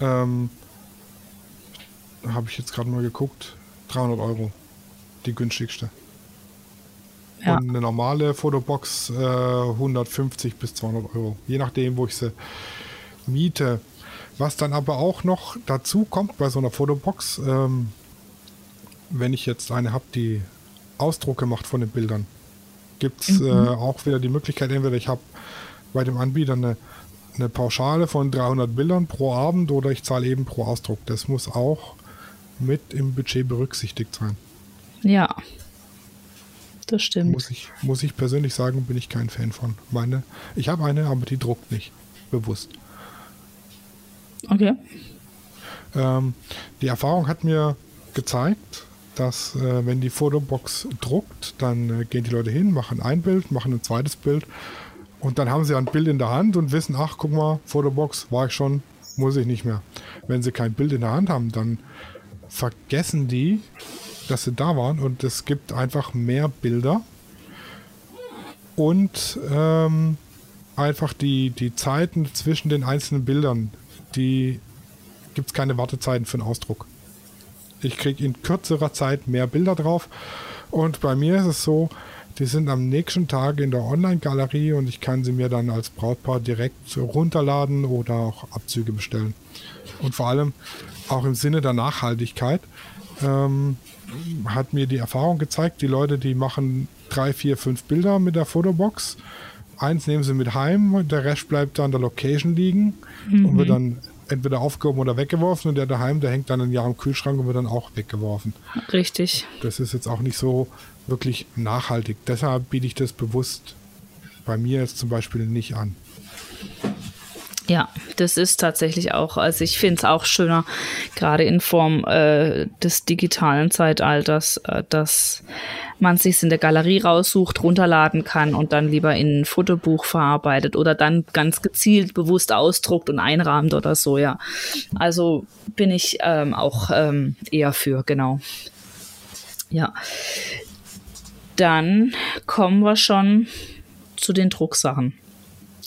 S2: ähm, habe ich jetzt gerade mal geguckt, 300 Euro, die günstigste. Ja. Und eine normale Fotobox äh, 150 bis 200 Euro, je nachdem, wo ich sie miete. Was dann aber auch noch dazu kommt bei so einer Fotobox, ähm, wenn ich jetzt eine habe, die Ausdrucke macht von den Bildern, gibt es mhm. äh, auch wieder die Möglichkeit, entweder ich habe bei dem Anbieter eine, eine Pauschale von 300 Bildern pro Abend oder ich zahle eben pro Ausdruck. Das muss auch mit im Budget berücksichtigt sein.
S3: Ja, das stimmt.
S2: Muss ich, muss ich persönlich sagen, bin ich kein Fan von. Meine, ich habe eine, aber die druckt nicht. Bewusst.
S3: Okay.
S2: Ähm, die Erfahrung hat mir gezeigt, dass äh, wenn die Fotobox druckt, dann äh, gehen die Leute hin, machen ein Bild, machen ein zweites Bild und dann haben sie ein Bild in der Hand und wissen, ach guck mal, Fotobox war ich schon, muss ich nicht mehr. Wenn sie kein Bild in der Hand haben, dann vergessen die, dass sie da waren und es gibt einfach mehr Bilder und ähm, einfach die, die Zeiten zwischen den einzelnen Bildern, die gibt es keine Wartezeiten für den Ausdruck. Ich kriege in kürzerer Zeit mehr Bilder drauf. Und bei mir ist es so, die sind am nächsten Tag in der Online-Galerie und ich kann sie mir dann als Brautpaar direkt runterladen oder auch Abzüge bestellen. Und vor allem auch im Sinne der Nachhaltigkeit ähm, hat mir die Erfahrung gezeigt, die Leute, die machen drei, vier, fünf Bilder mit der Fotobox. Eins nehmen sie mit heim, der Rest bleibt da an der Location liegen mhm. und wird dann entweder aufgehoben oder weggeworfen und der daheim, der hängt dann ein Jahr im Kühlschrank und wird dann auch weggeworfen.
S3: Richtig.
S2: Das ist jetzt auch nicht so wirklich nachhaltig. Deshalb biete ich das bewusst bei mir jetzt zum Beispiel nicht an.
S3: Ja, das ist tatsächlich auch, also ich finde es auch schöner, gerade in Form äh, des digitalen Zeitalters, äh, dass man sich in der Galerie raussucht, runterladen kann und dann lieber in ein Fotobuch verarbeitet oder dann ganz gezielt bewusst ausdruckt und einrahmt oder so, ja. Also bin ich ähm, auch ähm, eher für, genau. Ja. dann kommen wir schon zu den Drucksachen.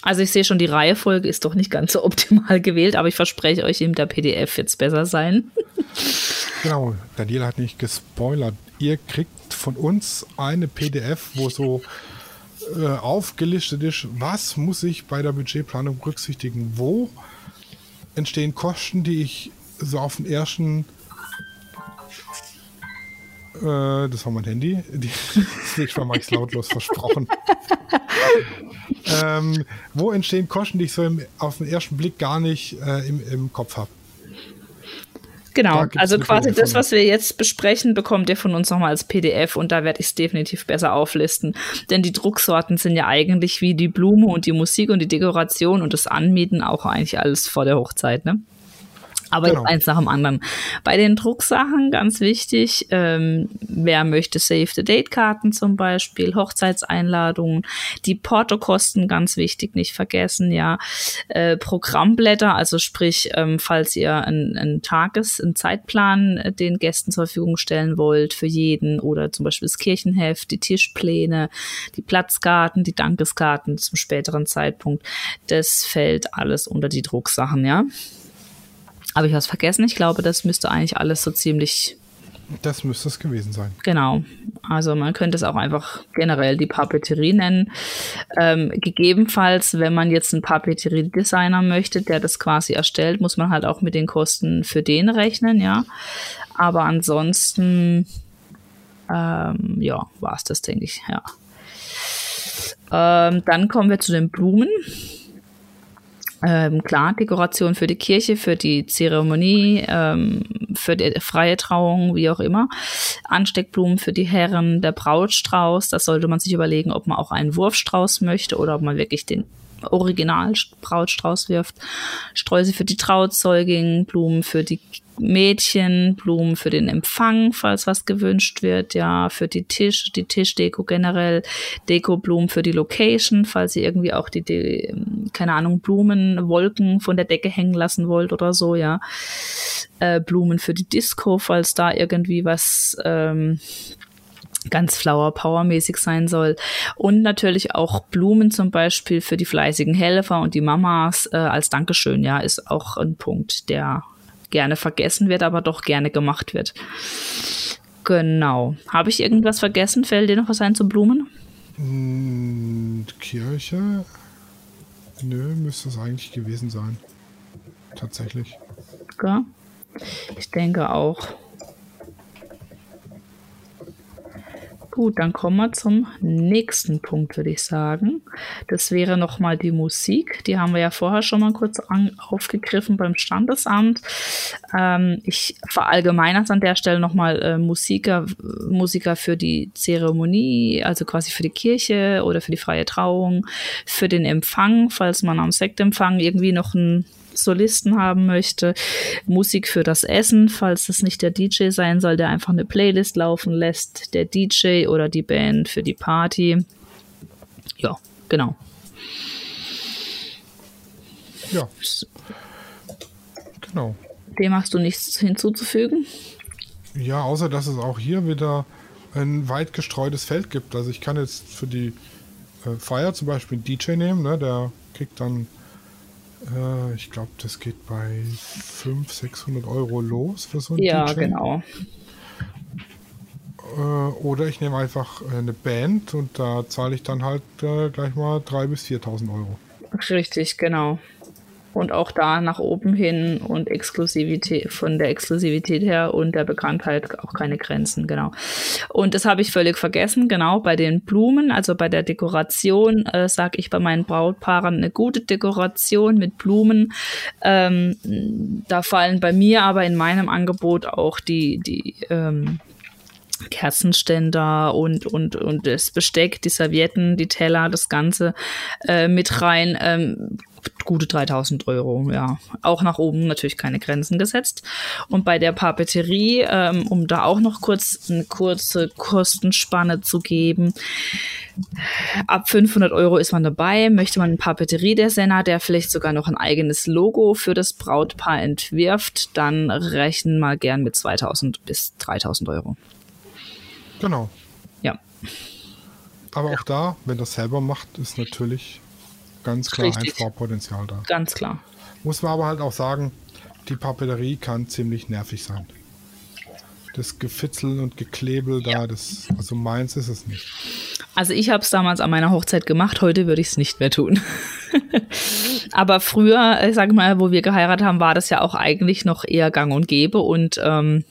S3: Also ich sehe schon, die Reihefolge ist doch nicht ganz so optimal gewählt, aber ich verspreche euch, in der PDF wird es besser sein.
S2: genau, Daniela hat nicht gespoilert. Ihr kriegt von uns eine PDF, wo so äh, aufgelistet ist, was muss ich bei der Budgetplanung berücksichtigen, wo entstehen Kosten, die ich so auf den ersten äh, das war mein Handy. mache ich es lautlos versprochen. ähm, wo entstehen Kosten, die ich so im, auf den ersten Blick gar nicht äh, im, im Kopf habe?
S3: Genau, also quasi das, was wir jetzt besprechen, bekommt ihr von uns nochmal als PDF und da werde ich es definitiv besser auflisten. Denn die Drucksorten sind ja eigentlich wie die Blume und die Musik und die Dekoration und das Anmieten auch eigentlich alles vor der Hochzeit, ne? Aber genau. eins nach dem anderen. Bei den Drucksachen ganz wichtig, ähm, wer möchte Save-the-Date-Karten zum Beispiel, Hochzeitseinladungen, die Portokosten ganz wichtig, nicht vergessen, ja. Äh, Programmblätter, also sprich, ähm, falls ihr einen, einen Tages-, einen Zeitplan äh, den Gästen zur Verfügung stellen wollt für jeden oder zum Beispiel das Kirchenheft, die Tischpläne, die Platzkarten, die Dankeskarten zum späteren Zeitpunkt, das fällt alles unter die Drucksachen, ja. Habe ich was vergessen? Ich glaube, das müsste eigentlich alles so ziemlich.
S2: Das müsste es gewesen sein.
S3: Genau. Also man könnte es auch einfach generell die Papeterie nennen. Ähm, gegebenenfalls, wenn man jetzt einen Papeterie-Designer möchte, der das quasi erstellt, muss man halt auch mit den Kosten für den rechnen, ja. Aber ansonsten, ähm, ja, war es das, denke ich, ja. Ähm, dann kommen wir zu den Blumen. Ähm, klar, Dekoration für die Kirche, für die Zeremonie, ähm, für die freie Trauung, wie auch immer. Ansteckblumen für die Herren, der Brautstrauß, das sollte man sich überlegen, ob man auch einen Wurfstrauß möchte oder ob man wirklich den Original Brautstrauß wirft. Sträuße für die Trauzeugin, Blumen für die Mädchen, Blumen für den Empfang, falls was gewünscht wird, ja, für die Tisch, die Tischdeko generell, Dekoblumen für die Location, falls ihr irgendwie auch die, die, keine Ahnung, Blumen, Wolken von der Decke hängen lassen wollt oder so, ja. Äh, Blumen für die Disco, falls da irgendwie was ähm, ganz Flower Power mäßig sein soll. Und natürlich auch Blumen zum Beispiel für die fleißigen Helfer und die Mamas äh, als Dankeschön, ja, ist auch ein Punkt, der gerne vergessen wird, aber doch gerne gemacht wird. Genau. Habe ich irgendwas vergessen? Fällt dir noch was ein zu Blumen?
S2: Hm, Kirche? Nö, müsste es eigentlich gewesen sein. Tatsächlich.
S3: Ja. Ich denke auch. Gut, dann kommen wir zum nächsten Punkt, würde ich sagen. Das wäre nochmal die Musik. Die haben wir ja vorher schon mal kurz an, aufgegriffen beim Standesamt. Ähm, ich verallgemeine an der Stelle nochmal äh, Musiker, Musiker für die Zeremonie, also quasi für die Kirche oder für die freie Trauung, für den Empfang, falls man am Sektempfang irgendwie noch ein Solisten haben möchte, Musik für das Essen, falls es nicht der DJ sein soll, der einfach eine Playlist laufen lässt, der DJ oder die Band für die Party. Ja, genau.
S2: Ja. Genau.
S3: Dem hast du nichts hinzuzufügen?
S2: Ja, außer dass es auch hier wieder ein weit gestreutes Feld gibt. Also ich kann jetzt für die äh, Feier zum Beispiel einen DJ nehmen, ne? der kriegt dann äh, ich glaube, das geht bei 500, 600 Euro los für so ein
S3: Ja, DJ. genau.
S2: Äh, oder ich nehme einfach eine Band und da zahle ich dann halt äh, gleich mal 3.000 bis 4.000 Euro.
S3: Richtig, genau und auch da nach oben hin und Exklusivität von der Exklusivität her und der Bekanntheit auch keine Grenzen, genau. Und das habe ich völlig vergessen, genau, bei den Blumen, also bei der Dekoration, äh, sage ich bei meinen Brautpaaren eine gute Dekoration mit Blumen. Ähm, da fallen bei mir aber in meinem Angebot auch die, die ähm, Kerzenständer und, und, und das Besteck, die Servietten, die Teller, das Ganze äh, mit rein. Ähm, gute 3000 Euro, ja. Auch nach oben natürlich keine Grenzen gesetzt. Und bei der Papeterie, ähm, um da auch noch kurz eine kurze Kostenspanne zu geben, ab 500 Euro ist man dabei. Möchte man einen Papeterie-Designer, der vielleicht sogar noch ein eigenes Logo für das Brautpaar entwirft, dann rechnen mal gern mit 2000 bis 3000 Euro.
S2: Genau.
S3: Ja.
S2: aber auch da, wenn das selber macht, ist natürlich ganz klar
S3: Richtig.
S2: Einsparpotenzial da.
S3: Ganz klar.
S2: Muss man aber halt auch sagen, die Papeterie kann ziemlich nervig sein. Das Gefitzel und Geklebel da, das, also meins ist es nicht.
S3: Also ich habe es damals an meiner Hochzeit gemacht, heute würde ich es nicht mehr tun. Aber früher, ich sage mal, wo wir geheiratet haben, war das ja auch eigentlich noch eher gang und gäbe und ähm,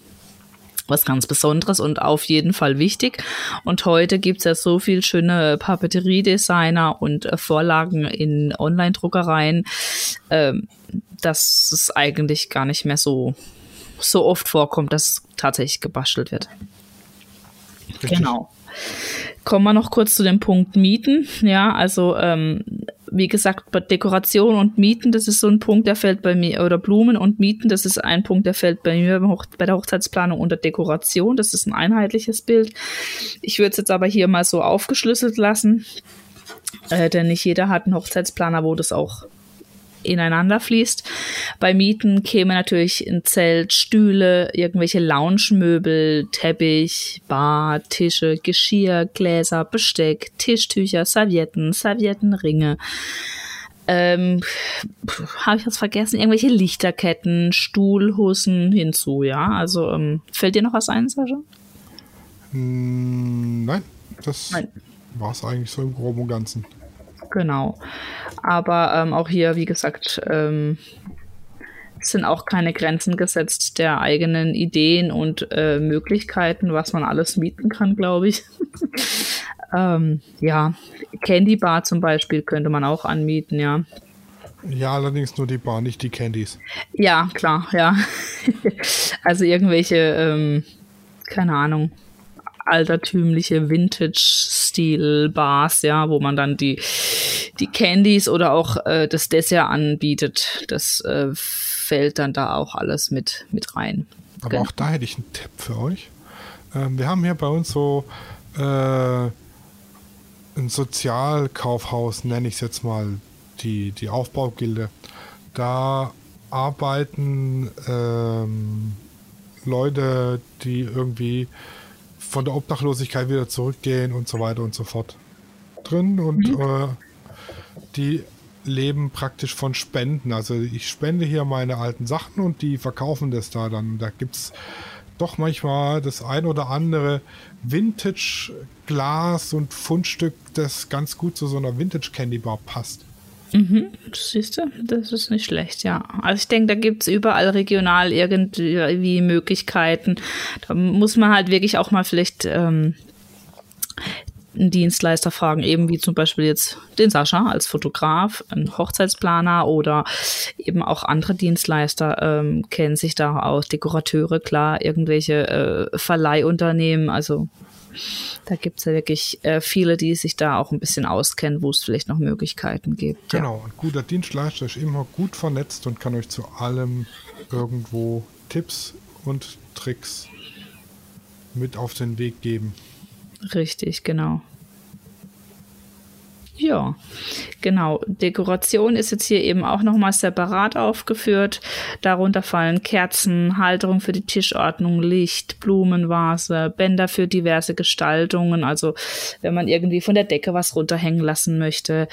S3: was ganz Besonderes und auf jeden Fall wichtig. Und heute gibt's ja so viel schöne Papeteriedesigner und äh, Vorlagen in Online-Druckereien, ähm, dass es eigentlich gar nicht mehr so, so oft vorkommt, dass tatsächlich gebastelt wird.
S2: Richtig.
S3: Genau. Kommen wir noch kurz zu dem Punkt Mieten. Ja, also ähm, wie gesagt, bei Dekoration und Mieten, das ist so ein Punkt, der fällt bei mir, oder Blumen und Mieten, das ist ein Punkt, der fällt bei mir bei der Hochzeitsplanung unter Dekoration. Das ist ein einheitliches Bild. Ich würde es jetzt aber hier mal so aufgeschlüsselt lassen, äh, denn nicht jeder hat einen Hochzeitsplaner, wo das auch ineinander fließt. Bei Mieten käme natürlich ein Zelt, Stühle, irgendwelche Lounge-Möbel, Teppich, Bar, Tische, Geschirr, Gläser, Besteck, Tischtücher, Servietten, Serviettenringe. Ähm, habe ich was vergessen? Irgendwelche Lichterketten, Stuhlhussen hinzu, ja. Also ähm, fällt dir noch was ein, Sascha?
S2: Mm, nein, das war es eigentlich so im Groben und Ganzen.
S3: Genau. Aber ähm, auch hier, wie gesagt, ähm, sind auch keine Grenzen gesetzt der eigenen Ideen und äh, Möglichkeiten, was man alles mieten kann, glaube ich. ähm, ja, Candy Bar zum Beispiel könnte man auch anmieten, ja.
S2: Ja, allerdings nur die Bar, nicht die Candies.
S3: Ja, klar, ja. also irgendwelche, ähm, keine Ahnung, altertümliche Vintage-Stil-Bars, ja, wo man dann die, die Candies oder auch äh, das Dessert anbietet. Das äh, fällt dann da auch alles mit, mit rein.
S2: Aber
S3: Genau.
S2: auch da hätte ich einen Tipp für euch. Ähm, wir haben hier bei uns so äh, ein Sozialkaufhaus, nenne ich es jetzt mal, die, die Aufbaugilde. Da arbeiten ähm, Leute, die irgendwie von der Obdachlosigkeit wieder zurückgehen und so weiter und so fort drin und äh, die leben praktisch von Spenden. Also ich spende hier meine alten Sachen und die verkaufen das da dann. Da gibt es doch manchmal das ein oder andere Vintage-Glas und Fundstück, das ganz gut zu so einer Vintage-Candy-Bar passt.
S3: Siehst du, das ist nicht schlecht, ja. Also ich denke, da gibt es überall regional irgendwie Möglichkeiten. Da muss man halt wirklich auch mal vielleicht ähm, einen Dienstleister fragen, eben wie zum Beispiel jetzt den Sascha als Fotograf, ein Hochzeitsplaner oder eben auch andere Dienstleister ähm, kennen sich da aus, Dekorateure, klar, irgendwelche äh, Verleihunternehmen, also da gibt es ja wirklich äh, viele, die sich da auch ein bisschen auskennen, wo es vielleicht noch Möglichkeiten gibt. ja.
S2: Genau, ein guter Dienstleister ist immer gut vernetzt und kann euch zu allem irgendwo Tipps und Tricks mit auf den Weg geben.
S3: Richtig, genau. Ja, genau. Dekoration ist jetzt hier eben auch nochmal separat aufgeführt. Darunter fallen Kerzen, Halterung für die Tischordnung, Licht, Blumenvase, Bänder für diverse Gestaltungen. Also wenn man irgendwie von der Decke was runterhängen lassen möchte,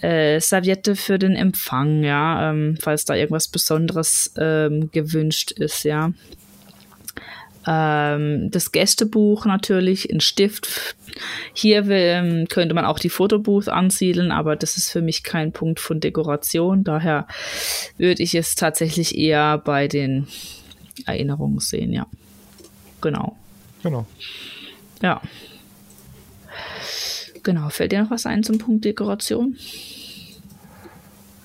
S3: äh, Serviette für den Empfang, ja, ähm, falls da irgendwas Besonderes ähm, gewünscht ist, ja ähm, das Gästebuch natürlich, ein Stift. Hier ähm, könnte man auch die Fotobooth ansiedeln, aber das ist für mich kein Punkt von Dekoration. Daher würde ich es tatsächlich eher bei den Erinnerungen sehen, ja. Genau.
S2: Genau.
S3: Ja. Genau. Fällt dir noch was ein zum Punkt Dekoration?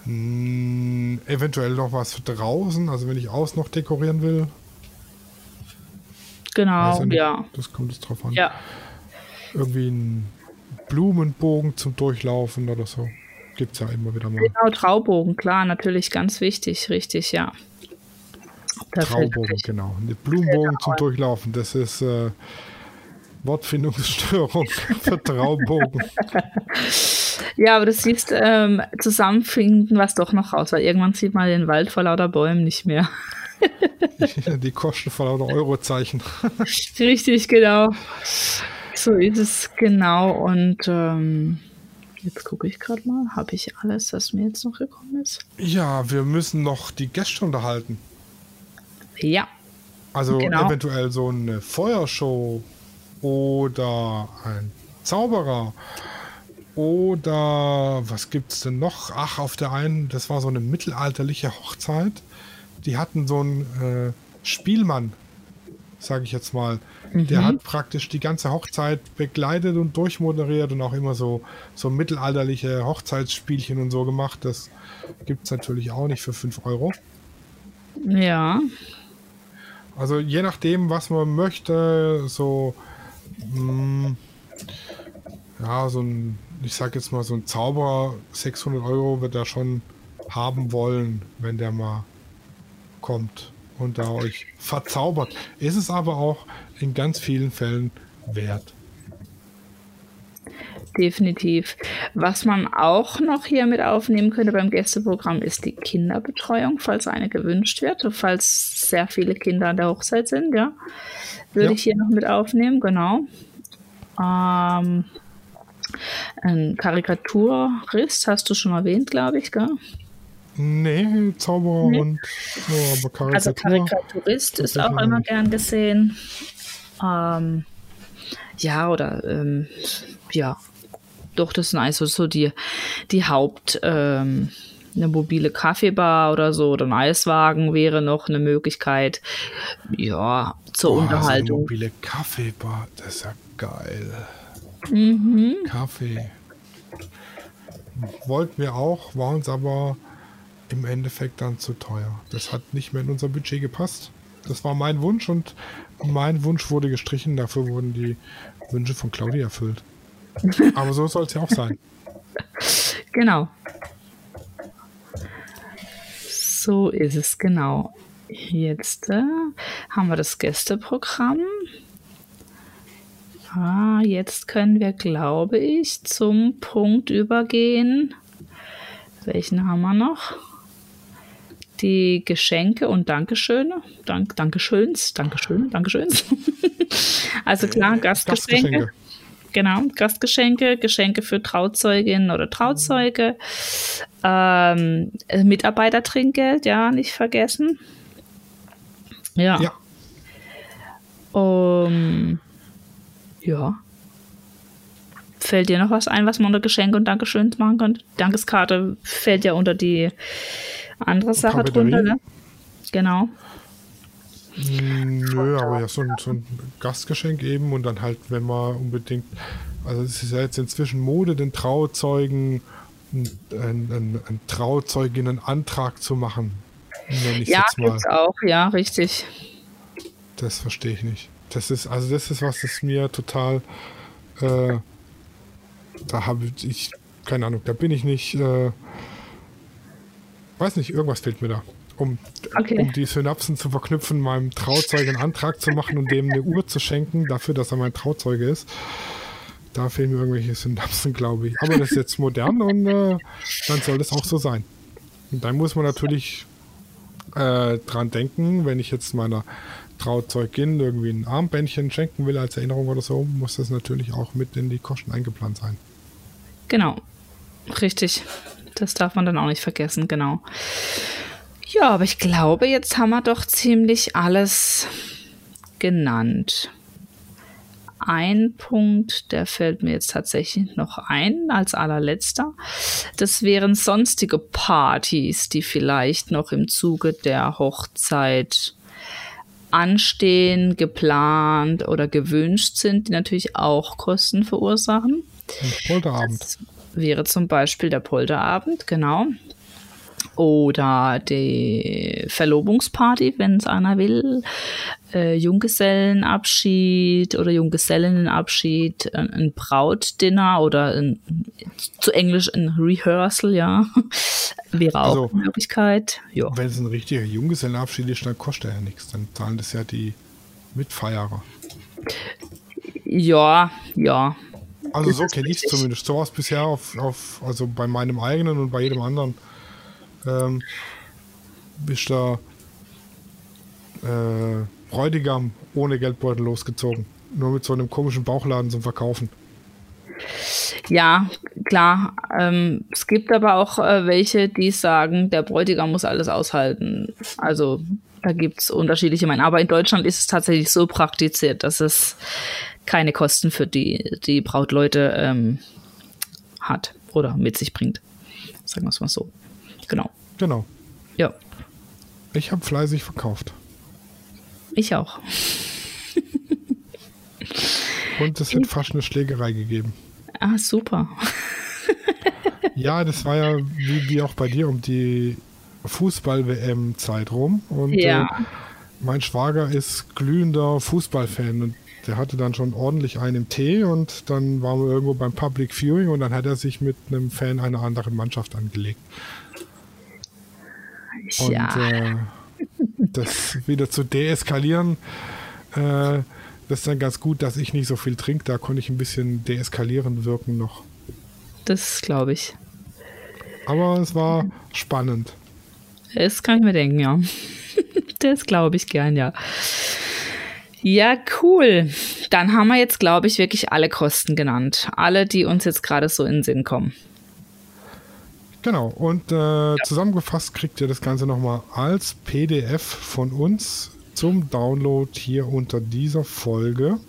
S2: Hm, eventuell noch was draußen, also wenn ich aus noch dekorieren will.
S3: Genau,
S2: ich nicht.
S3: ja.
S2: Das kommt es drauf an.
S3: Ja.
S2: Irgendwie ein Blumenbogen zum Durchlaufen oder so. Gibt es ja immer wieder mal.
S3: Genau, Traubogen, klar, natürlich ganz wichtig, richtig, ja. Da fällt
S2: Traubogen, genau. Ein Blumenbogen zum Durchlaufen, das ist äh, Wortfindungsstörung für Traubogen.
S3: Ja, aber du siehst, ähm, zusammenfinden was doch noch raus, weil irgendwann sieht man den Wald vor lauter Bäumen nicht mehr.
S2: Die kosten vor lauter Eurozeichen.
S3: Richtig, genau. So ist es genau. Und ähm, jetzt gucke ich gerade mal, habe ich alles, was mir jetzt noch gekommen ist?
S2: Ja, wir müssen noch die Gäste unterhalten.
S3: Ja.
S2: Also genau. eventuell so eine Feuershow oder ein Zauberer oder was gibt es denn noch? Ach, auf der einen, das war so eine mittelalterliche Hochzeit. Die hatten so einen äh, Spielmann, sage ich jetzt mal. Mhm. Der hat praktisch die ganze Hochzeit begleitet und durchmoderiert und auch immer so, so mittelalterliche Hochzeitsspielchen und so gemacht. Das gibt es natürlich auch nicht für 5 Euro.
S3: Ja.
S2: Also je nachdem, was man möchte, so mh, mm, ja, so ein ich sag jetzt mal, so ein Zauberer 600 Euro wird er schon haben wollen, wenn der mal kommt und da euch verzaubert. Ist es aber auch in ganz vielen Fällen wert.
S3: Definitiv. Was man auch noch hier mit aufnehmen könnte beim Gästeprogramm ist die Kinderbetreuung, falls eine gewünscht wird, falls sehr viele Kinder an der Hochzeit sind, ja. Würde ja. ich hier noch mit aufnehmen, genau. Ähm, ein Karikaturist hast du schon erwähnt, glaube ich, gell?
S2: Nee, Zauberer nee. und
S3: ja, aber Karikatur. Also Karikaturist ist auch immer gern gesehen. Ähm, ja, oder ähm, ja, doch, das sind also so die, die Haupt, ähm, eine mobile Kaffeebar oder so oder ein Eiswagen wäre noch eine Möglichkeit. Ja, zur Boah, Unterhaltung. So eine
S2: mobile Kaffeebar, das ist ja geil. Mhm. Kaffee. Wollten wir auch, war uns aber im Endeffekt dann zu teuer. Das hat nicht mehr in unser Budget gepasst. Das war mein Wunsch und mein Wunsch wurde gestrichen. Dafür wurden die Wünsche von Claudia erfüllt. Aber so soll es ja auch sein.
S3: Genau. So ist es genau. Jetzt äh, haben wir das Gästeprogramm. Ah, jetzt können wir, glaube ich, zum Punkt übergehen. Welchen haben wir noch? Die Geschenke und Dankeschöne. Dank, Dankeschöns, Dankeschön, Dankeschöns. also klar, Gastgeschenke. Gastgeschenke. Genau, Gastgeschenke, Geschenke für Trauzeuginnen oder Trauzeuge. Ähm, Mitarbeitertrinkgeld, ja, nicht vergessen. Ja. ja. Um, ja. Fällt dir noch was ein, was man unter Geschenke und Dankeschön machen könnte? Dankeskarte fällt ja unter die andere Sache drunter, ne? Genau.
S2: Nö, aber ja, so ein, so ein, Gastgeschenk eben und dann halt, wenn man unbedingt, also es ist ja jetzt inzwischen Mode, den Trauzeugen einen, einen, einen Trauzeuginnenantrag zu machen.
S3: ja, gibt's auch, ja, richtig.
S2: Das verstehe ich nicht. Das ist, also das ist was, das mir total, äh, da habe ich, keine Ahnung, da bin ich nicht, äh, weiß nicht, irgendwas fehlt mir da. Um, okay. um die Synapsen zu verknüpfen, meinem Trauzeugen einen Antrag zu machen und dem eine Uhr zu schenken, dafür, dass er mein Trauzeuge ist. Da fehlen mir irgendwelche Synapsen, glaube ich. Aber das ist jetzt modern und äh, dann soll das auch so sein. Und dann muss man natürlich äh, dran denken, wenn ich jetzt meiner Trauzeugin irgendwie ein Armbändchen schenken will als Erinnerung oder so, muss das natürlich auch mit in die Kosten eingeplant sein.
S3: Genau, richtig. Das darf man dann auch nicht vergessen, genau. Ja, aber ich glaube, jetzt haben wir doch ziemlich alles genannt. Ein Punkt, der fällt mir jetzt tatsächlich noch ein als allerletzter. Das wären sonstige Partys, die vielleicht noch im Zuge der Hochzeit anstehen, geplant oder gewünscht sind, die natürlich auch Kosten verursachen.
S2: Ein Polterabend. Das
S3: wäre zum Beispiel der Polterabend, genau. Oder die Verlobungsparty, wenn es einer will. Äh, Junggesellenabschied oder Junggesellinnenabschied, ein, ein Brautdinner oder ein, zu Englisch ein Rehearsal, ja. Wäre auch also, eine Möglichkeit.
S2: Ja. Wenn es ein richtiger Junggesellenabschied ist, dann kostet er ja nichts. Dann zahlen das ja die Mitfeierer.
S3: Ja, ja.
S2: Also so kenne ich es zumindest. So war es bisher auf, auf, also bei meinem eigenen und bei jedem anderen. Ähm, bist da äh, Bräutigam ohne Geldbeutel losgezogen. nur mit so einem komischen Bauchladen zum Verkaufen.
S3: Ja, klar. Ähm, es gibt aber auch äh, welche, die sagen, der Bräutigam muss alles aushalten. Also da gibt es unterschiedliche Meinungen. Aber in Deutschland ist es tatsächlich so praktiziert, dass es keine Kosten für die, die Brautleute ähm, hat oder mit sich bringt. Sagen wir es mal so. Genau.
S2: Genau.
S3: Ja.
S2: Ich habe fleißig verkauft.
S3: Ich auch.
S2: Und es hat fast eine Schlägerei gegeben.
S3: Ah, super.
S2: ja, das war ja wie, wie auch bei dir um die Fußball-WM-Zeit rum. Und ja. äh, mein Schwager ist glühender Fußballfan und der hatte dann schon ordentlich einen im Tee und dann waren wir irgendwo beim Public Viewing und dann hat er sich mit einem Fan einer anderen Mannschaft angelegt. Ja. Und äh, das wieder zu deeskalieren, äh, das ist dann ganz gut, dass ich nicht so viel trinke. Da konnte ich ein bisschen deeskalierend wirken noch.
S3: Das glaube ich.
S2: Aber es war spannend.
S3: Das kann ich mir denken, ja. das glaube ich gern, ja. Ja, cool. Dann haben wir jetzt, glaube ich, wirklich alle Kosten genannt. Alle, die uns jetzt gerade so in den Sinn kommen.
S2: Genau. Und äh, ja. zusammengefasst kriegt ihr das Ganze nochmal als PDF von uns zum Download hier unter dieser Folge.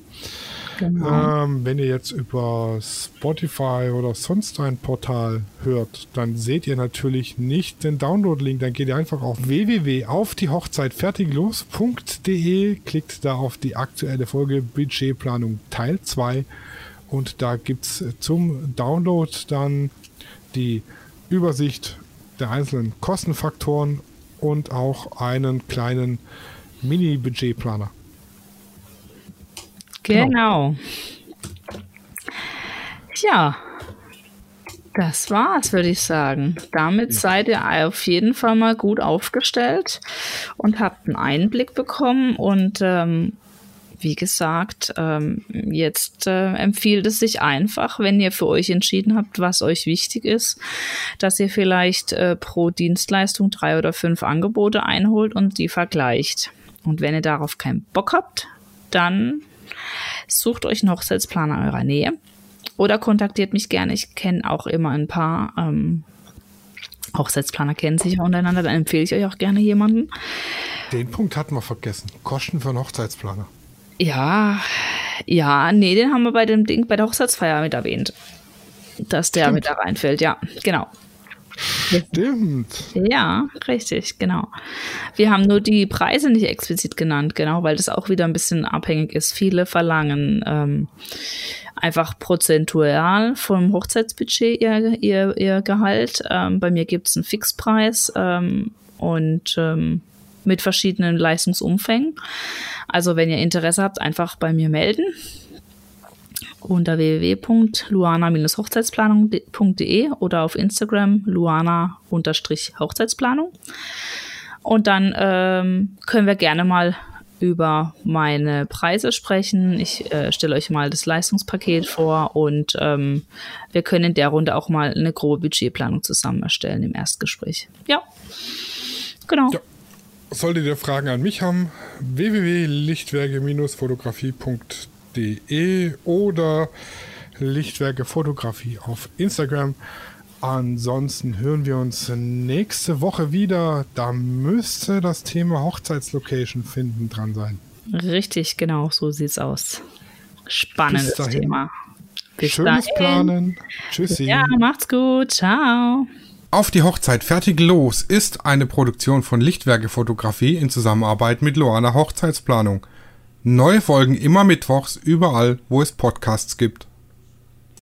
S2: Genau. Ähm, wenn ihr jetzt über Spotify oder sonst ein Portal hört, dann seht ihr natürlich nicht den Download-Link. Dann geht ihr einfach auf www.auf-die-hochzeit-fertiglos.de, klickt da auf die aktuelle Folge Budgetplanung Teil 2 und da gibt es zum Download dann die Übersicht der einzelnen Kostenfaktoren und auch einen kleinen Mini-Budgetplaner.
S3: Genau. genau. Ja, das war's, würde ich sagen. Damit seid ihr auf jeden Fall mal gut aufgestellt und habt einen Einblick bekommen und ähm, wie gesagt, ähm, jetzt äh, empfiehlt es sich einfach, wenn ihr für euch entschieden habt, was euch wichtig ist, dass ihr vielleicht äh, pro Dienstleistung drei oder fünf Angebote einholt und die vergleicht. Und wenn ihr darauf keinen Bock habt, dann sucht euch einen Hochzeitsplaner eurer Nähe oder kontaktiert mich gerne. Ich kenne auch immer ein paar ähm, Hochzeitsplaner kennen sich untereinander, dann empfehle ich euch auch gerne jemanden.
S2: Den Punkt hatten wir vergessen. Kosten für einen Hochzeitsplaner.
S3: Ja, ja, nee, den haben wir bei dem Ding bei der Hochzeitsfeier mit erwähnt. Dass der Stimmt. mit da reinfällt, ja, genau.
S2: Stimmt.
S3: Ja, richtig, genau. Wir haben nur die Preise nicht explizit genannt, genau, weil das auch wieder ein bisschen abhängig ist. Viele verlangen ähm, einfach prozentual vom Hochzeitsbudget ihr, ihr, ihr Gehalt. Ähm, bei mir gibt es einen Fixpreis ähm, und ähm, mit verschiedenen Leistungsumfängen. Also wenn ihr Interesse habt, einfach bei mir melden unter www.luana-hochzeitsplanung.de oder auf Instagram luana-hochzeitsplanung. Und dann ähm, können wir gerne mal über meine Preise sprechen. Ich äh, stelle euch mal das Leistungspaket vor und ähm, wir können in der Runde auch mal eine grobe Budgetplanung zusammen erstellen im Erstgespräch. Ja, genau. Ja.
S2: Solltet ihr Fragen an mich haben, www.lichtwerke-fotografie.de lichtwerke.de oder Lichtwerke Fotografie auf Instagram. Ansonsten hören wir uns nächste Woche wieder. Da müsste das Thema Hochzeitslocation finden dran sein.
S3: Richtig, genau, so sieht's aus. Spannendes Thema.
S2: Bis Schönes dahin. Planen.
S3: Tschüssi. Ja, macht's gut. Ciao.
S1: Auf die Hochzeit fertig los ist eine Produktion von Lichtwerke Fotografie in Zusammenarbeit mit Loana Hochzeitsplanung. Neue Folgen immer mittwochs überall, wo es Podcasts gibt.